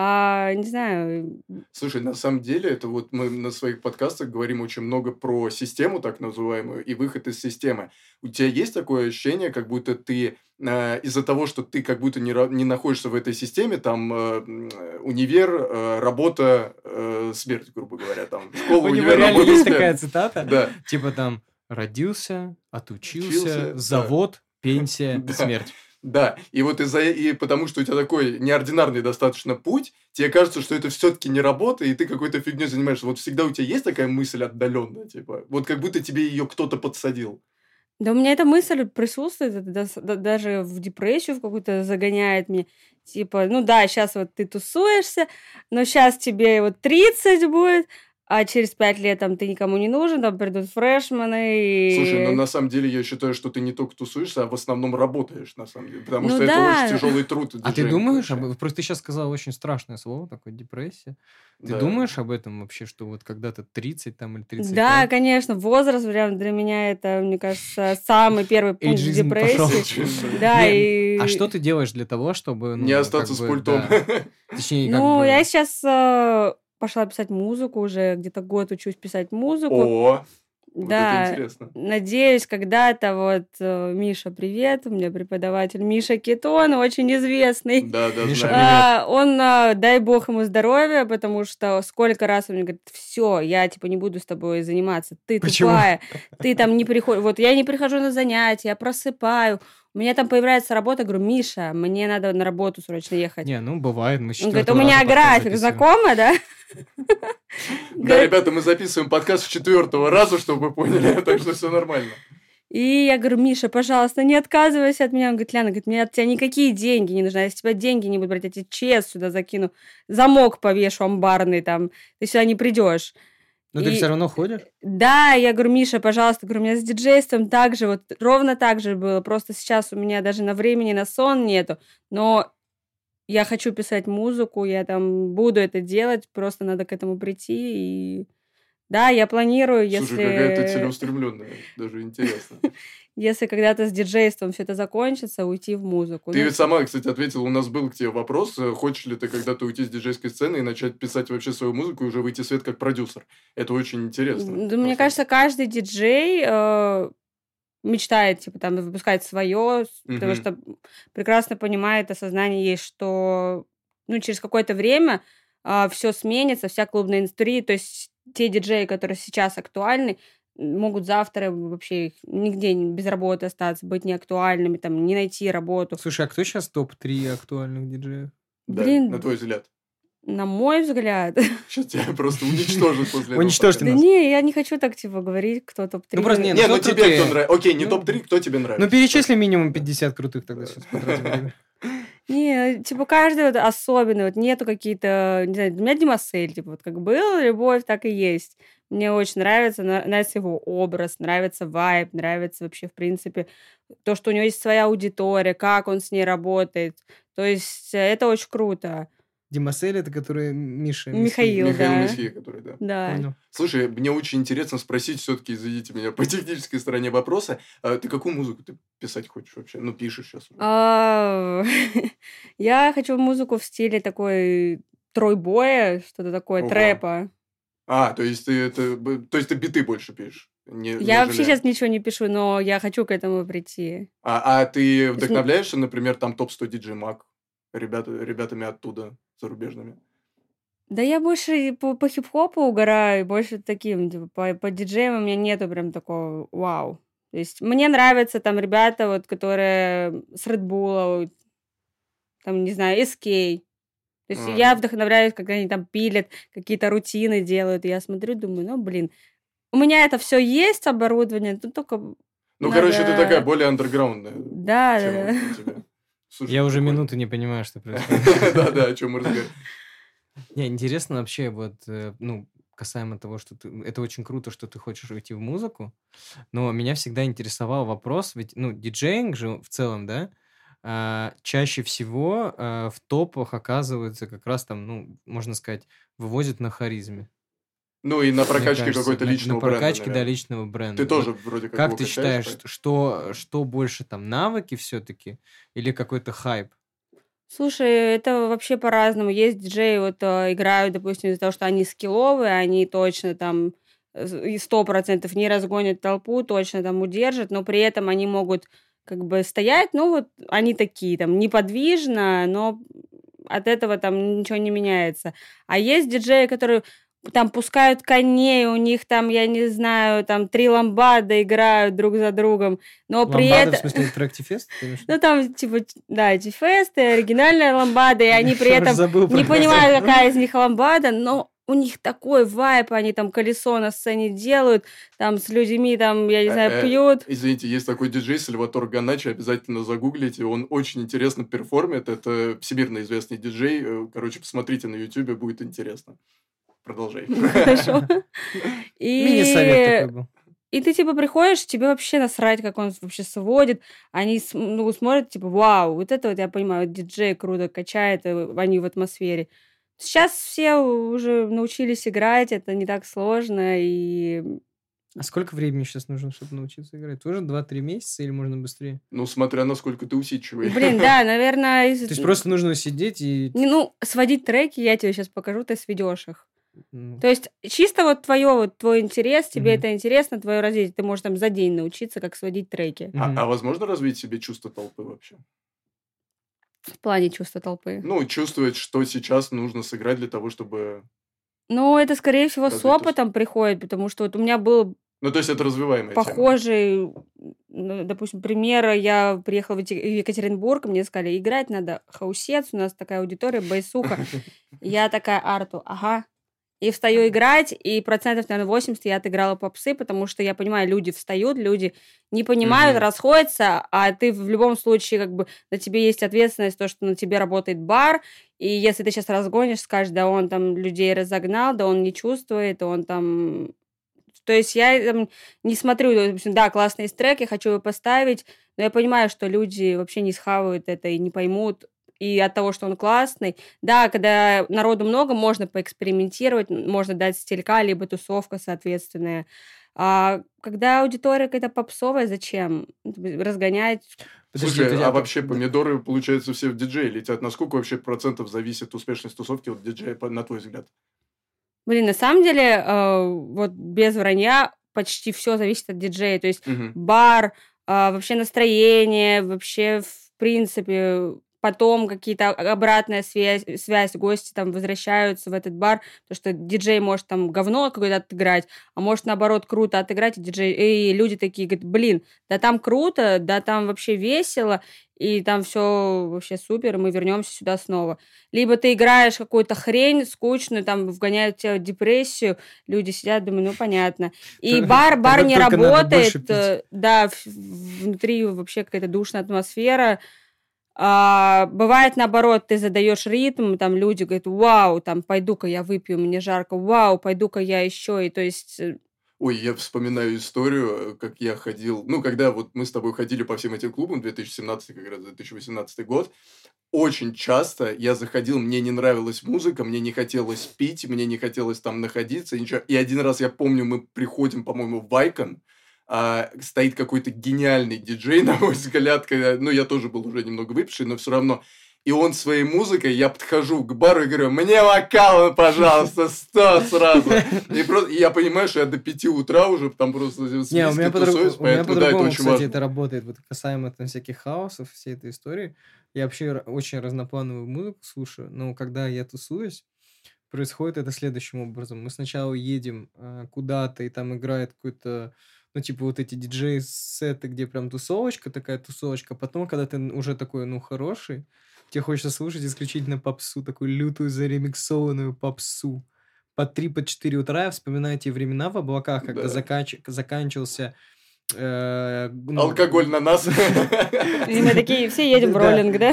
а, не знаю, Слушай, на самом деле, это вот мы на своих подкастах говорим очень много про систему, так называемую, и выход из системы. У тебя есть такое ощущение, как будто ты э, из-за того, что ты как будто не, ра- не находишься в этой системе, там э, э, универ, э, работа, э, смерть, грубо говоря, там школа, У него универ, реально работа, есть смерть. такая цитата? Да. Типа там родился, отучился, Учился, да. завод, пенсия, Да. смерть. Да, и вот из-за и потому что у тебя такой неординарный достаточно путь, тебе кажется, что это все-таки не работа, и ты какой-то фигней занимаешься. Вот всегда у тебя есть такая мысль отдаленная, типа, вот как будто тебе ее кто-то подсадил. Да у меня эта мысль присутствует, даже в депрессию в какую-то загоняет меня. Типа, ну да, сейчас вот ты тусуешься, но сейчас тебе вот 30 будет, а через 5 лет там ты никому не нужен, там придут фрешмены и... Слушай, ну на самом деле я считаю, что ты не только тусуешься, а в основном работаешь, на самом деле. Потому Ну что да. это очень тяжелый труд. А ты думаешь, об... просто ты сейчас сказал очень страшное слово, такое депрессия. Ты Да. думаешь об этом вообще, что вот когда-то 30 там или 35? Да, конечно, возраст прям для меня это, мне кажется, самый первый пункт Эйджизм пошёл. депрессии. Да, и... А что ты делаешь для того, чтобы... ну, Не остаться с пультом. Точнее, как Ну, я сейчас э, пошла писать музыку уже, где-то год учусь писать музыку. О, вот это да, интересно. Надеюсь, когда-то вот э, Миша, привет, у меня преподаватель Миша Кетон, очень известный. Да, да, Миша. А, он, а, дай бог ему здоровья, потому что сколько раз он мне говорит, все, я типа не буду с тобой заниматься, ты Почему? тупая, ты там не приходишь, вот я не прихожу на занятия, я просыпаю, у меня там появляется работа, говорю, Миша, мне надо на работу срочно ехать. Не, ну бывает, мы с Он говорит, у меня график, знакомо, да? Да, ребята, мы записываем подкаст с четвертого раза, чтобы вы поняли, так что все нормально. И я говорю, Миша, пожалуйста, не отказывайся от меня. Он говорит, Ляна, говорит, мне от тебя никакие деньги не нужны. А Если тебя деньги не будут брать, я тебе чест сюда закину, замок повешу амбарный там, ты сюда не придешь. Но ты И- все равно ходишь? Да, я говорю, Миша, пожалуйста, говорю, у меня с диджейством так же, вот ровно так же было. Просто сейчас у меня даже на времени на сон нету. Но я хочу писать музыку, я там буду это делать, просто надо к этому прийти. И да, я планирую, если... Слушай, какая ты целеустремленная, даже интересно. если когда-то с диджейством все это закончится, уйти в музыку. Ты Ну, ведь сама, кстати, ответила, у нас был к тебе вопрос, э, хочешь ли ты когда-то уйти с диджейской сцены и начать писать вообще свою музыку и уже выйти в свет как продюсер. Это очень интересно. да, мне кажется, каждый диджей э, мечтает, типа, там, выпускать свое, потому что прекрасно понимает, осознание есть, что, ну, через какое-то время все сменится, вся клубная индустрия, то есть те диджеи, которые сейчас актуальны, могут завтра вообще нигде без работы остаться, быть неактуальными, там, не найти работу. Слушай, а кто сейчас топ-3 актуальных диджеев? Да, Блин. на твой взгляд. На мой взгляд. Сейчас тебя просто уничтожат после этого. Уничтожьте Да не, я не хочу так, типа, говорить, кто топ-3. Ну, просто не, Не, ну кто тебе кто нравится? Окей, не Ну, топ-3, кто тебе нравится? Ну, перечисли минимум 50 крутых тогда сейчас. Не, типа, каждый вот особенный, вот нету какие-то, не знаю, для меня Димасель, типа, вот как был любовь, так и есть. Мне очень нравится, на- нравится его образ, нравится вайб, нравится вообще, в принципе, то, что у него есть своя аудитория, как он с ней работает. То есть э, это очень круто. Димасель, это который Миша. Михаил. Михаил да. Месхия, который, да. Да. Понял. Слушай, мне очень интересно спросить все-таки, извините меня, по технической стороне вопроса. а ты какую музыку ты писать хочешь вообще? Ну, пишешь сейчас. А, Я хочу музыку в стиле такой тройбоя, что-то такое, Ого. трэпа. А, то есть ты это, то есть ты биты больше пишешь? Не, Я вообще сейчас ничего не пишу, но я хочу к этому прийти. А, а ты вдохновляешься, например, там топ-100 диджей Мак? Ребята, ребятами оттуда, зарубежными. Да я больше по, по хип-хопу угораю, больше таким, типа, по, по диджеям у меня нету прям такого вау. То есть мне нравятся там ребята, вот, которые с Bull, там, не знаю, SK. То есть А. я вдохновляюсь, когда они там пилят, какие-то рутины делают, и я смотрю, думаю, ну, блин, у меня это все есть, оборудование, тут только... Ну, Надо- короче, ты такая более андерграундная. Да, да. Слушай, Я уже минуту не понимаю, что происходит. Да-да, о чем мы разговариваем. Не, интересно вообще вот, э, ну, касаемо того, что ты... Это очень круто, что ты хочешь уйти в музыку, но меня всегда интересовал вопрос, ведь, ну, диджеинг же в целом, да, чаще всего а, в топах оказываются как раз там, ну, можно сказать, вывозят на харизме. Ну, и на прокачке кажется. какой-то личного На бренда, прокачке, да, наверное. личного бренда. Ты тоже вроде как Как ты считаешь, поэтому- что, что больше там, навыки все-таки или какой-то хайп? Слушай, это вообще по-разному. Есть диджеи, вот э, играют, допустим, из-за того, что они скилловые, они точно там э, сто процентов не разгонят толпу, точно там удержат, но при этом они могут как бы стоять, ну вот они такие там неподвижно, но от этого там ничего не меняется. А есть диджеи, которые там пускают коней, у них там, я не знаю, там три ламбада играют друг за другом, но при Ламбада, этом... в смысле, в виду? Ну, там, типа, да, эти фесты, оригинальная ламбада, и они при этом не понимают, это. какая из них ламбада, но у них такой vibe, они там колесо на сцене делают, там с людьми, там, я не знаю, Э, э, пьют. Извините, есть такой диджей Salvatore Ganacci, обязательно загуглите, он очень интересно perform ит, это всемирно известный диджей, э, короче, посмотрите на ютубе, будет интересно. Продолжай. Хорошо. Мини-совет такой И, был. и ты, типа, приходишь, тебе вообще насрать, как он вообще сводит. Они ну, смотрят, типа, вау, вот это вот, я понимаю, вот диджей круто качает, э, они в атмосфере. Сейчас все уже научились играть, это не так сложно, и А сколько времени сейчас нужно, чтобы научиться играть? Тоже 2-3 месяца или можно быстрее? Ну, смотря насколько ты усидчивый. Блин, да, наверное... из- То есть просто нужно сидеть и... Не, Ну, сводить треки, я тебе сейчас покажу, ты сведешь их. ну, То есть чисто вот твое, вот твой интерес, тебе это интересно, твое развитие, ты можешь там за день научиться, как сводить треки. А, а возможно развить себе чувство толпы вообще? В плане чувства толпы. Ну, чувствовать, что сейчас нужно сыграть для того, чтобы... Ну, это, скорее всего, с опытом приходит, потому что вот у меня был Ну, то есть это развиваемая похожий, ну, допустим, пример. Я приехала в Екатеринбург, мне сказали, играть надо хаусец, у нас такая аудитория, байсуха. Я такая, Арту, ага. И встаю играть, и процентов, наверное, 80 я отыграла попсы, потому что я понимаю, люди встают, люди не понимают, Мгм. расходятся, а ты в любом случае, как бы, на тебе есть ответственность, то, что на тебе работает бар, и если ты сейчас разгонишь, скажешь, да он там людей разогнал, да он не чувствует, он там... То есть я там, не смотрю, допустим, да, классный трек, я хочу его поставить, но я понимаю, что люди вообще не схавают это и не поймут, и от того, что он классный. Да, когда народу много, можно поэкспериментировать, можно дать стилька, либо тусовка соответственная. А когда аудитория какая-то попсовая, зачем? Разгонять? подожди, Слушай, подожди, а вообще помидоры, получается, все в диджей летят. Насколько вообще процентов зависит успешность тусовки от диджея, на твой взгляд? Блин, на самом деле, э, вот без вранья, почти все зависит от диджея. То есть Мгм. бар, а, вообще настроение, вообще в принципе потом какие-то обратная связь, связь, гости там возвращаются в этот бар, то что диджей может там говно какое-то отыграть, а может наоборот круто отыграть, и диджей, и люди такие говорят, блин, да там круто, да там вообще весело, и там все вообще супер, и мы вернемся сюда снова. Либо ты играешь какую-то хрень скучную, там вгоняют тебя в депрессию, люди сидят, думаю, ну понятно. И бар, бар не работает, э, да, внутри вообще какая-то душная атмосфера, а, бывает наоборот, ты задаешь ритм, там люди говорят, вау, там пойду-ка я выпью, мне жарко, вау, пойду-ка я еще, и то есть э, Ой, я вспоминаю историю, как я ходил, ну, когда вот мы с тобой ходили по всем этим клубам, 2017, как раз 2018 год, очень часто я заходил, мне не нравилась музыка, мне не хотелось пить, мне не хотелось там находиться, ничего. И один раз я помню, мы приходим, по-моему, в Вайкон, а, стоит какой-то гениальный диджей, на мой взгляд, когда, ну, я тоже был уже немного выпивший, но все равно и он своей музыкой, я подхожу к бару и говорю, мне вокал, пожалуйста, сто сразу. И, просто, и я понимаю, что я до пяти утра уже там просто Не, у меня по-другому, у меня по-другому, кстати, важно. это работает. Вот касаемо там всяких хаосов, всей этой истории. Я вообще очень разноплановую музыку слушаю, но когда я тусуюсь, происходит это следующим образом. Мы сначала едем э, куда-то, и там играет какой-то ну, типа, вот эти диджей-сеты, где прям тусовочка, такая тусовочка. Потом, когда ты уже такой, ну, хороший, Тебе хочется слушать исключительно попсу, такую лютую заремиксованную попсу. По 3 по 4 утра я вспоминаю те времена в облаках, когда да. заканч... заканчивался э, ну, Алкоголь на нас. И мы такие, все едем в роллинг, да?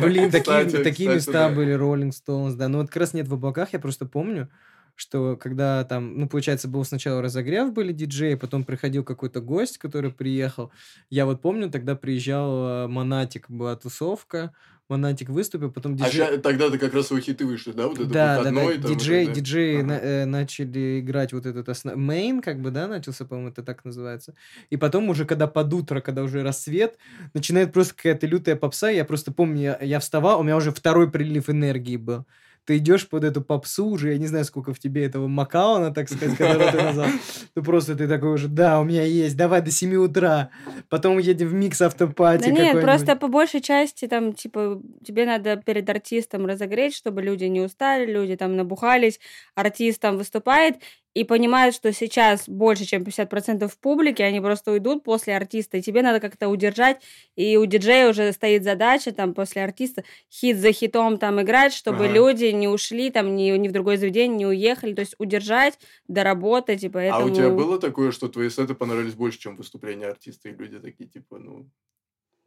Блин, такие места были, Роллинг Стоунс, да. Но вот как раз нет в облаках, я просто помню, что когда там, ну, получается, был сначала разогрев, были диджеи, потом приходил какой-то гость, который приехал. Я вот помню, тогда приезжал э, Монатик, была тусовка, Монатик выступил, потом диджей... А тогда-то как раз его хиты вышли, да? Вот это да, да, да. Диджей, уже, диджеи ага. на, э, начали играть вот этот основ... main, как бы, да, начался, по-моему, это так называется. И потом уже, когда под утро, когда уже рассвет, начинает просто какая-то лютая попса. Я просто помню, я, я вставал, у меня уже второй прилив энергии был ты идешь под эту попсу уже, я не знаю, сколько в тебе этого макауна, так сказать, который ты назвал. Ну, просто ты такой уже, да, у меня есть, давай до 7 утра. Потом едем в микс автопати Да нет, просто по большей части там, типа, тебе надо перед артистом разогреть, чтобы люди не устали, люди там набухались, артист там выступает, и понимают, что сейчас больше, чем 50% публики, они просто уйдут после артиста, и тебе надо как-то удержать, и у диджея уже стоит задача там после артиста хит за хитом там играть, чтобы ага. люди не ушли там ни, ни в другое заведение, не уехали, то есть удержать, доработать, типа, поэтому... А у тебя было такое, что твои сеты понравились больше, чем выступления артиста, и люди такие, типа, ну,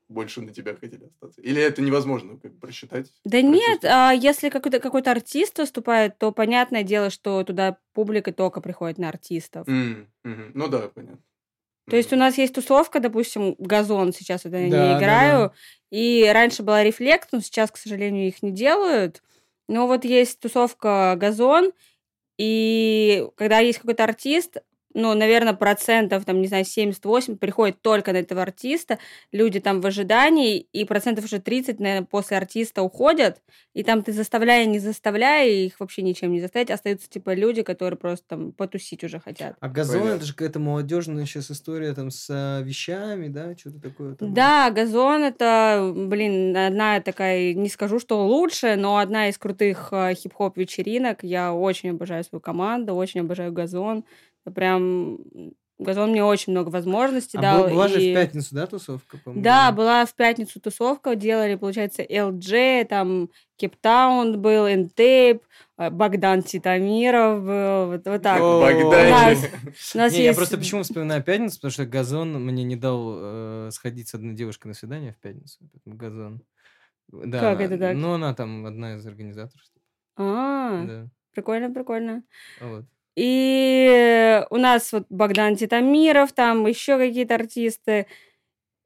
больше на тебя хотели остаться? Или это невозможно как просчитать? Да нет, а если какой-то какой артист выступает, то понятное дело, что туда публика только приходит на артистов. Mm, mm-hmm. Ну да, понятно. То есть у нас есть тусовка, допустим, газон, сейчас я да, не играю, да, да. и раньше была рефлект, но сейчас, к сожалению, их не делают. Но вот есть тусовка газон, и когда есть какой-то артист, ну, наверное, процентов, там, не знаю, 78 приходит только на этого артиста, люди там в ожидании, и процентов уже 30, наверное, после артиста уходят, и там ты заставляя, не заставляя, их вообще ничем не заставить, остаются, типа, люди, которые просто там потусить уже хотят. А газон, Понятно. это же какая-то молодежная сейчас история там с а, вещами, да, что-то такое? Там... Да, газон это, блин, одна такая, не скажу, что лучшая, но одна из крутых а, хип-хоп вечеринок, я очень обожаю свою команду, очень обожаю газон, Прям Газон мне очень много возможностей а дал. Была, была и... же в пятницу, да, тусовка, по-моему? Да, была в пятницу тусовка, делали, получается, LG, там Кейптаун был, Интейп, э, Богдан Титамиров был, вот, вот так. О, Богдан. У нас. Я просто почему вспоминаю пятницу, потому что Газон мне не дал э, сходить с одной девушкой на свидание в пятницу. Газон. Да, как это так? Ну, она там одна из организаторов. А, да. прикольно, прикольно. Вот. И у нас вот Богдан Титамиров, там еще какие-то артисты.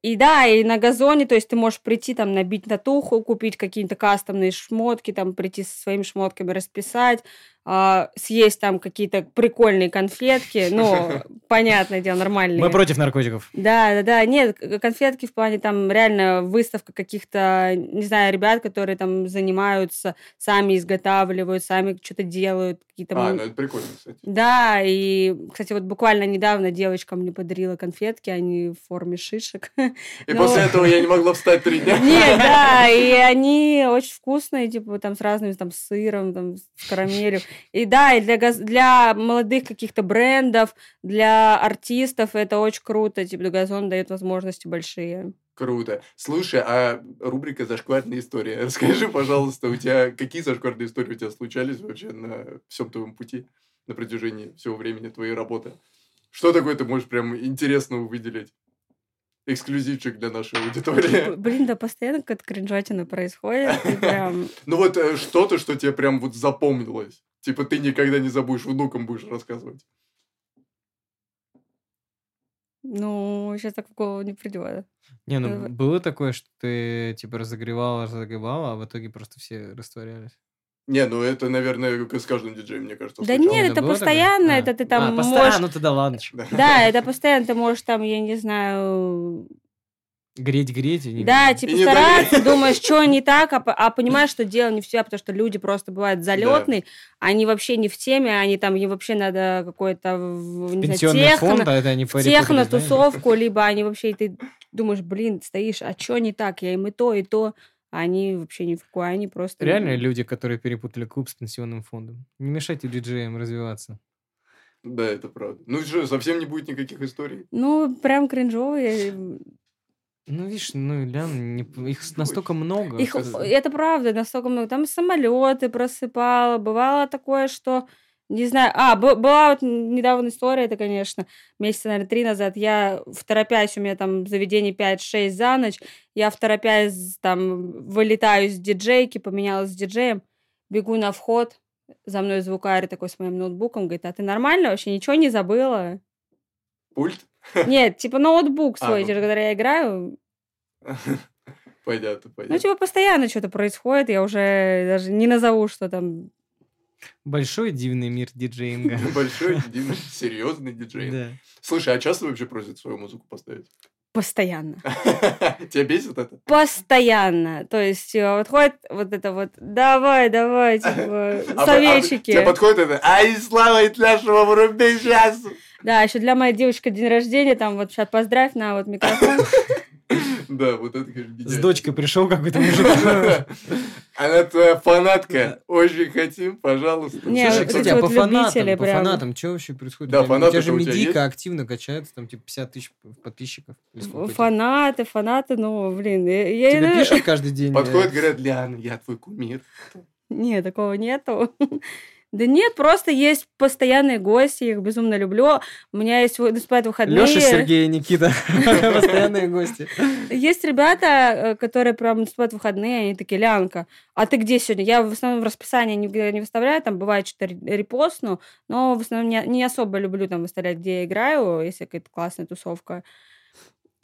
И да, и на газоне, то есть ты можешь прийти там набить татуху, купить какие-то кастомные шмотки, там прийти со своими шмотками расписать. А, съесть там какие-то прикольные конфетки, ну, понятное дело, нормальные. Мы против наркотиков. Да, да, да. Нет, конфетки в плане там реально выставка каких-то, не знаю, ребят, которые там занимаются, сами изготавливают, сами что-то делают, какие-то... А, ну это прикольно, кстати. Да, и, кстати, вот буквально недавно девочка мне подарила конфетки, они в форме шишек. И Ну, после этого я не могла встать три дня. Нет, да, и они очень вкусные, типа там с разными там с сыром, там с карамелью. И да, и для, для молодых каких-то брендов, для артистов это очень круто. Типа газон дает возможности большие. Круто. Слушай, а рубрика «Зашкварные истории». Расскажи, пожалуйста, у тебя какие зашкварные истории у тебя случались вообще на всем твоем пути, на протяжении всего времени твоей работы? Что такое ты можешь прям интересного выделить? Эксклюзивчик для нашей аудитории. Блин, да постоянно какая-то кринжатина происходит. прям... Ну вот э, что-то, что тебе прям вот запомнилось. Типа ты никогда не забудешь, внукам будешь рассказывать. Ну, сейчас так в голову не придет. Не, ну было такое, что ты типа разогревала, разогревала, а в итоге просто все растворялись. Не, ну это, наверное, как с каждым диджеем, мне кажется, Да случалось. нет, это было постоянно, такое? это ты А, там поста- можешь... А, ну тогда ладно. Да. Да, это постоянно ты можешь там, я не знаю, Греть, греть. и не Да, греть. типа не стараться, догреть. думаешь, что не так, а, а понимаешь, что дело не в тебя, потому что люди просто бывают залетные, они вообще не в теме, они там, им вообще надо какой-то, в- не знаю, техно, фонд, а это они знаешь? техно-тусовку, либо они вообще, и ты думаешь, блин, стоишь, а что не так, я им и то, и то, а они вообще ни в какое, они просто... Реально люди, которые перепутали клуб с пенсионным фондом. Не мешайте диджеям развиваться. Да, это правда. Ну что, совсем не будет никаких историй? Ну, прям кринжовые. Ну, видишь, ну, Лян, не- их настолько много. Их, это- это правда, настолько много. Там самолеты просыпало. Бывало такое, что не знаю. А, б- была вот недавно история, это, конечно, месяца, наверное, три назад. Я в торопясь, у меня там заведение 5-6 за ночь. Я в торопясь там вылетаю с диджейки, поменялась с диджеем, бегу на вход. За мной звукарь такой с моим ноутбуком говорит, а ты нормально вообще? Ничего не забыла? Пульт? Нет, типа ноутбук А, свой, ну. через который я играю. Понятно, Ну, понятно. типа, постоянно что-то происходит, я уже даже не назову, что там. Большой дивный мир диджеинга. Большой, длинный, серьезный диджей. Да. Слушай, а часто вообще просят свою музыку поставить? Постоянно. Тебя бесит это? Постоянно. То есть, э, вот ходит вот это вот, давай, давай, типа, А- а- советчики. Тебе подходит это, ай, слава Итляшева, вруби сейчас! Да, еще для моей девочки день рождения, там вот сейчас поздравь на вот микрофон. Да, вот это, конечно, С гениально. дочкой пришел какой-то мужик. Она твоя фанатка. Очень хотим, пожалуйста. Не, Слушай, кстати, а по фанатам, по фанатам, что вообще происходит? Да, У тебя- У тебя же есть? активно качается, там типа 50 тысяч подписчиков. Фанаты, фанаты, ну, блин. я- Тебе пишут каждый день? Подходят, говорят, Ляна, я твой кумир. Нет, такого нету. Да нет, просто есть постоянные гости, я их безумно люблю. У меня есть наступают выходные. Леша, Сергей, Никита. Постоянные гости. Есть ребята, э, которые прям наступают выходные, они такие, Лянка, а ты где сегодня? Я в основном в расписании никогда не выставляю, там бывает что-то ре- репостну, но в основном не, не особо люблю там выставлять, где я играю, если какая-то классная тусовка.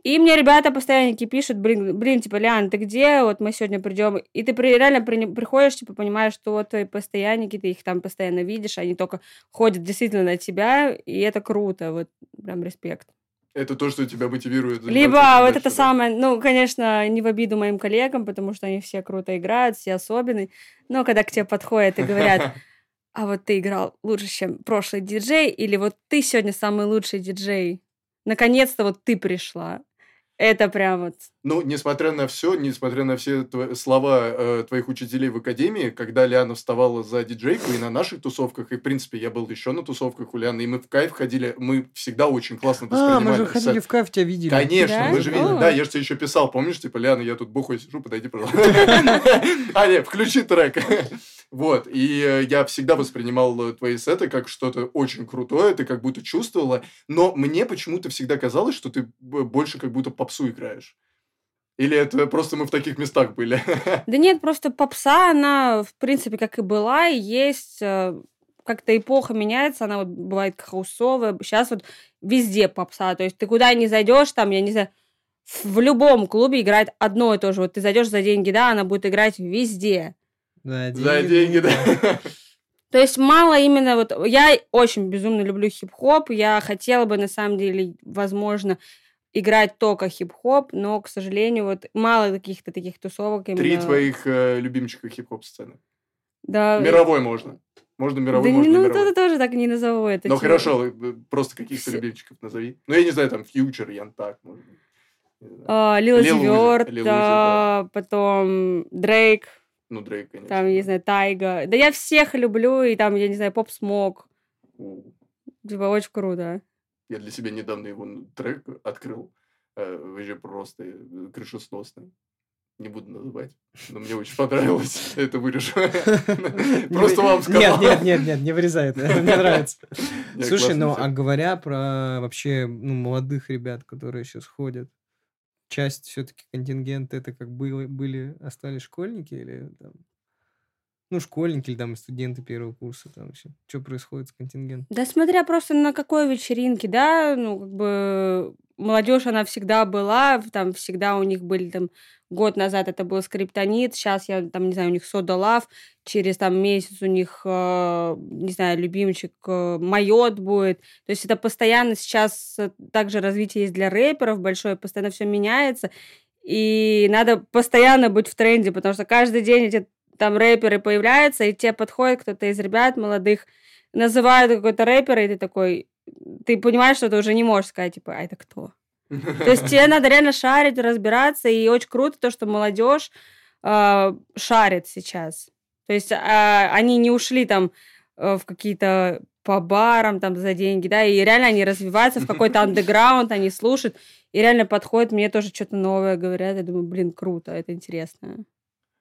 И мне ребята постоянно пишут, блин, блин, типа, Лян, ты где? Вот мы сегодня придем. И ты при- реально при- приходишь, типа, понимаешь, что вот твои постоянники, ты их там постоянно видишь, они только ходят действительно на тебя, и это круто, вот прям респект. Это то, что тебя мотивирует. Либо вот дальше, это да? самое, ну, конечно, не в обиду моим коллегам, потому что они все круто играют, все особенные. Но когда к тебе подходят и говорят, а вот ты играл лучше, чем прошлый диджей, или вот ты сегодня самый лучший диджей, наконец-то вот ты пришла. Это прям вот... Ну, несмотря на все, несмотря на все тво- слова э, твоих учителей в академии, когда Лиана вставала за диджейку и на наших тусовках, и, в принципе, я был еще на тусовках у Лианы, и мы в кайф ходили, мы всегда очень классно А, мы же воспринимали ходили в кайф, тебя видели. Конечно, Да? мы же видели. О. Да, я же тебе еще писал, помнишь, типа, Ляна, я тут бухой сижу, подойди, пожалуйста. А, нет, включи трек. Вот, и я всегда воспринимал твои сеты как что-то очень крутое, ты как будто чувствовала, но мне почему-то всегда казалось, что ты больше как будто попсу играешь. Или это просто мы в таких местах были? Да нет, просто попса, она, в принципе, как и была, и есть... э, Как-то эпоха меняется, она вот бывает хаусовая. Сейчас вот везде попса. То есть ты куда ни зайдешь, там, я не знаю, в любом клубе играет одно и то же. Вот ты зайдешь за деньги, да, она будет играть везде. За За деньги, да. То есть мало именно вот... Я очень безумно люблю хип-хоп. Я хотела бы, на самом деле, возможно, играть только хип-хоп, но, к сожалению, вот мало каких-то таких тусовок. Именно... Три твоих э, любимчика хип-хоп сцены. Да. Мировой можно. Можно мировой, да, можно ну, мировой. это тоже так не назову. Это Ну типа- хорошо, э, просто каких-то любимчиков назови. Ну я не знаю, там Фьючер, Ян Так, может быть. А, Лил Lil Uzi, Зиверт, Lil Uzi, а, потом Дрейк, Ну Дрейк, конечно. там, я не знаю, Тайга. Да я всех люблю, и там, я не знаю, Поп Смок. У, Типа, очень круто. Я для себя недавно его трек открыл. э, Вообще просто э, крышесносный. Не буду называть, но мне очень понравилось. Это вырежу. Просто вам сказал. Нет, нет, нет, нет, не вырезай это. Мне нравится. Слушай, ну а говоря про вообще ну, молодых ребят, которые сейчас ходят, часть все-таки контингента это как было, были, остались школьники или там, ну, школьники или там студенты первого курса, там все. Что происходит с контингентом? Да смотря просто на какой вечеринке, да, ну, как бы молодежь, она всегда была, там всегда у них были там год назад это был скриптонит, сейчас я там, не знаю, у них сода лав, через там месяц у них, э, не знаю, любимчик э, майот будет. То есть это постоянно сейчас э, также развитие есть для рэперов большое, постоянно все меняется. И надо постоянно быть в тренде, потому что каждый день эти там рэперы появляются, и тебе подходит кто-то из ребят молодых, называют какой-то рэпера, и ты такой, ты понимаешь, что ты уже не можешь сказать, типа, а это кто? То есть тебе надо реально шарить, разбираться, и очень круто то, что молодежь э, шарит сейчас. То есть а, они не ушли там э, в какие-то по барам там за деньги, да, и реально они развиваются в какой-то андеграунд, они слушают, и реально подходят, мне тоже что-то новое говорят, я думаю, блин, круто, это интересно.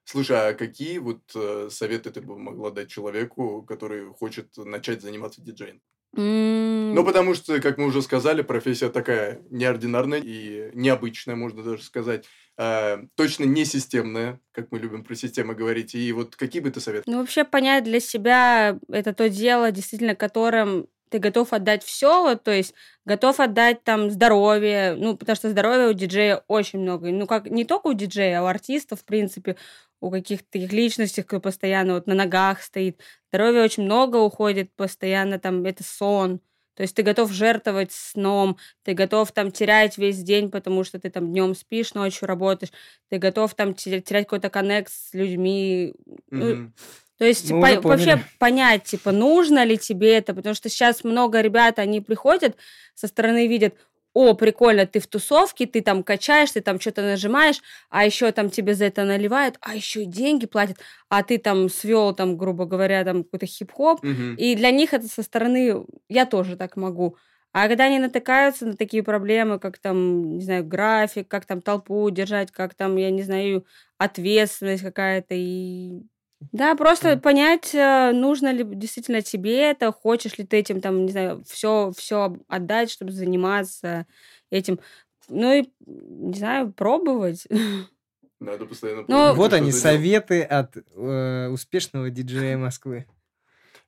Слушай, а какие вот э, советы ты бы могла дать человеку, который хочет начать заниматься диджеем? М, Ну, потому что, как мы уже сказали, профессия такая неординарная и необычная, можно даже сказать. Э, точно не системная, как мы любим про системы говорить. И вот какие бы ты советы? Ну, вообще понять для себя это то дело, действительно, которым ты готов отдать все, вот, то есть готов отдать там здоровье, ну, потому что здоровья у диджея очень много. Ну, как не только у диджея, а у артистов, в принципе, у каких-то таких личностей, кто постоянно вот на ногах стоит. Здоровья очень много уходит постоянно, там, это сон. То есть ты готов жертвовать сном, ты готов там терять весь день, потому что ты там днем спишь, ночью работаешь, ты готов там те- терять какой-то коннект с людьми, ну, Мгм. то есть Мы по- вообще понять, типа, нужно ли тебе это, потому что сейчас много ребят, они приходят со стороны, видят, о, прикольно, ты в тусовке, ты там качаешь, ты там что-то нажимаешь, а еще там тебе за это наливают, а еще и деньги платят, а ты там свел там, грубо говоря, там какой-то хип-хоп, Мгм. и для них это со стороны, я тоже так могу. А когда они натыкаются на такие проблемы, как там, не знаю, график, как там толпу держать, как там, я не знаю, ответственность какая-то и да, просто Мгм. понять, э, нужно ли действительно тебе это, хочешь ли ты этим, там, не знаю, все, все отдать, чтобы заниматься этим. Ну и, не знаю, пробовать. Надо постоянно Ну, пробовать, Вот они, советы от э, успешного диджея Москвы.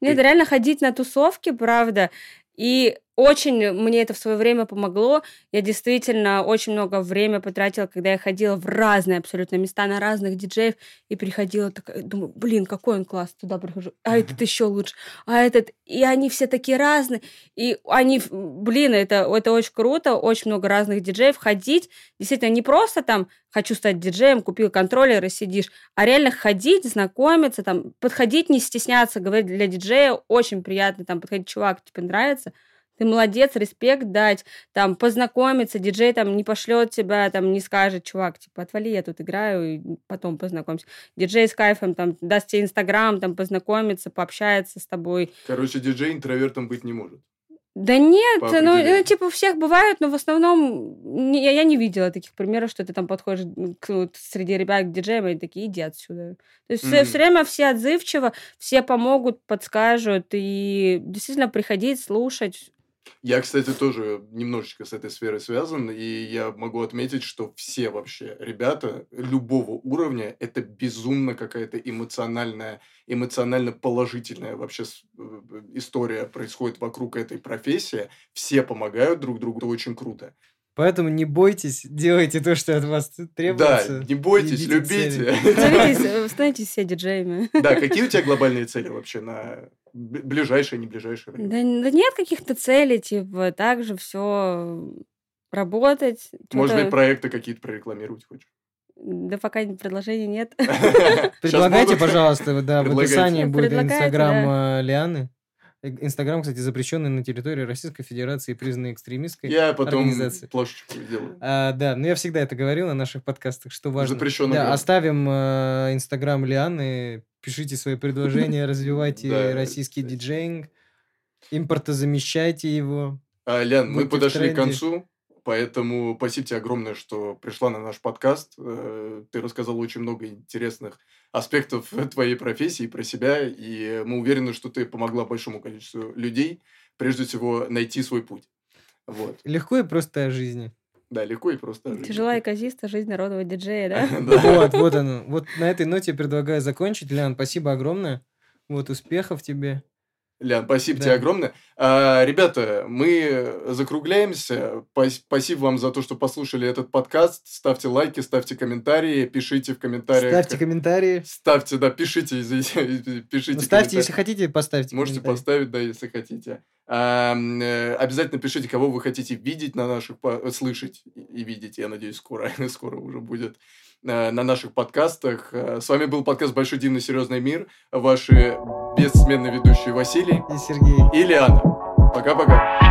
Нет, Ты- реально ходить на тусовки, правда. И очень мне это в свое время помогло. Я действительно очень много времени потратила, когда я ходила в разные абсолютно места, на разных диджеев, и приходила такая, думаю, блин, какой он класс, туда прихожу, а этот еще лучше, а этот... И они все такие разные, и они, блин, это, это очень круто, очень много разных диджеев. Ходить, действительно, не просто там хочу стать диджеем, купил контроллер и сидишь, а реально ходить, знакомиться, там, подходить, не стесняться, говорить для диджея очень приятно, там, подходить, чувак, тебе нравится? Ты молодец, респект дать, там, познакомиться, диджей там не пошлет тебя, там, не скажет, чувак, типа, отвали, я тут играю, и потом познакомься. Диджей с кайфом, там, даст тебе инстаграм, там, познакомиться, пообщается с тобой. Короче, диджей интровертом быть не может. Да нет, ну, ну, типа, у всех бывают, но в основном не- я, я не видела таких примеров, что ты там подходишь к, вот, среди ребят к диджеям, и они такие, иди отсюда. То есть все, Мгм. время все отзывчиво, все помогут, подскажут, и действительно приходить, слушать. Я, кстати, тоже немножечко с этой сферой связан, и я могу отметить, что все вообще ребята любого уровня – это безумно какая-то эмоциональная, эмоционально положительная вообще э, история происходит вокруг этой профессии. Все помогают друг другу, это очень круто. Поэтому не бойтесь, делайте то, что от вас требуется. Да, не бойтесь, любите. Становитесь, э, становитесь все диджеями. Да, какие у тебя глобальные цели вообще на ближайшее, не ближайшее время. Да, да нет каких-то целей, типа, так же все работать. Может быть, проекты какие-то прорекламировать хочешь? Да пока предложений нет. Предлагайте, пожалуйста, да, в описании будет инстаграм э, Лианы. Э, Инстаграм, кстати, запрещенный на территории Российской Федерации, признанный экстремистской. Я потом плашечку сделаю. А, да, но я всегда это говорил на наших подкастах, что важно. Запрещённая Да, оставим э, инстаграм Лианы, пишите свои предложения, развивайте российский кстати. диджеинг, импортозамещайте его. Лян, мы подошли к концу, поэтому спасибо тебе огромное, что пришла на наш подкаст. Э, Ты рассказал очень много интересных аспектов твоей профессии про себя, и мы уверены, что ты помогла большому количеству людей, прежде всего, найти свой путь. Вот. Легко и просто о жизни. Да, легко и просто. Тяжела и казиста жизнь народного диджея, да? Да. Вот, вот оно. Вот на этой ноте я предлагаю закончить. Лян, спасибо огромное. Вот, успехов тебе. Лян, спасибо Да. тебе огромное. А, ребята, мы закругляемся. Пас- Спасибо вам за то, что послушали этот подкаст. Ставьте лайки, ставьте комментарии, пишите в комментариях. Ставьте комментарии. Ставьте, да, пишите, извините, пишите. Ну, ставьте, если хотите, поставьте. Можете поставить, да, если хотите. А, обязательно пишите, кого вы хотите видеть на наших, слышать и видеть, я надеюсь, скоро, скоро уже будет на наших подкастах. Э, С вами был подкаст «Большой дивный серьезный мир». Ваши бессменные ведущие Василий И Сергей. и Лиана. Пока-пока.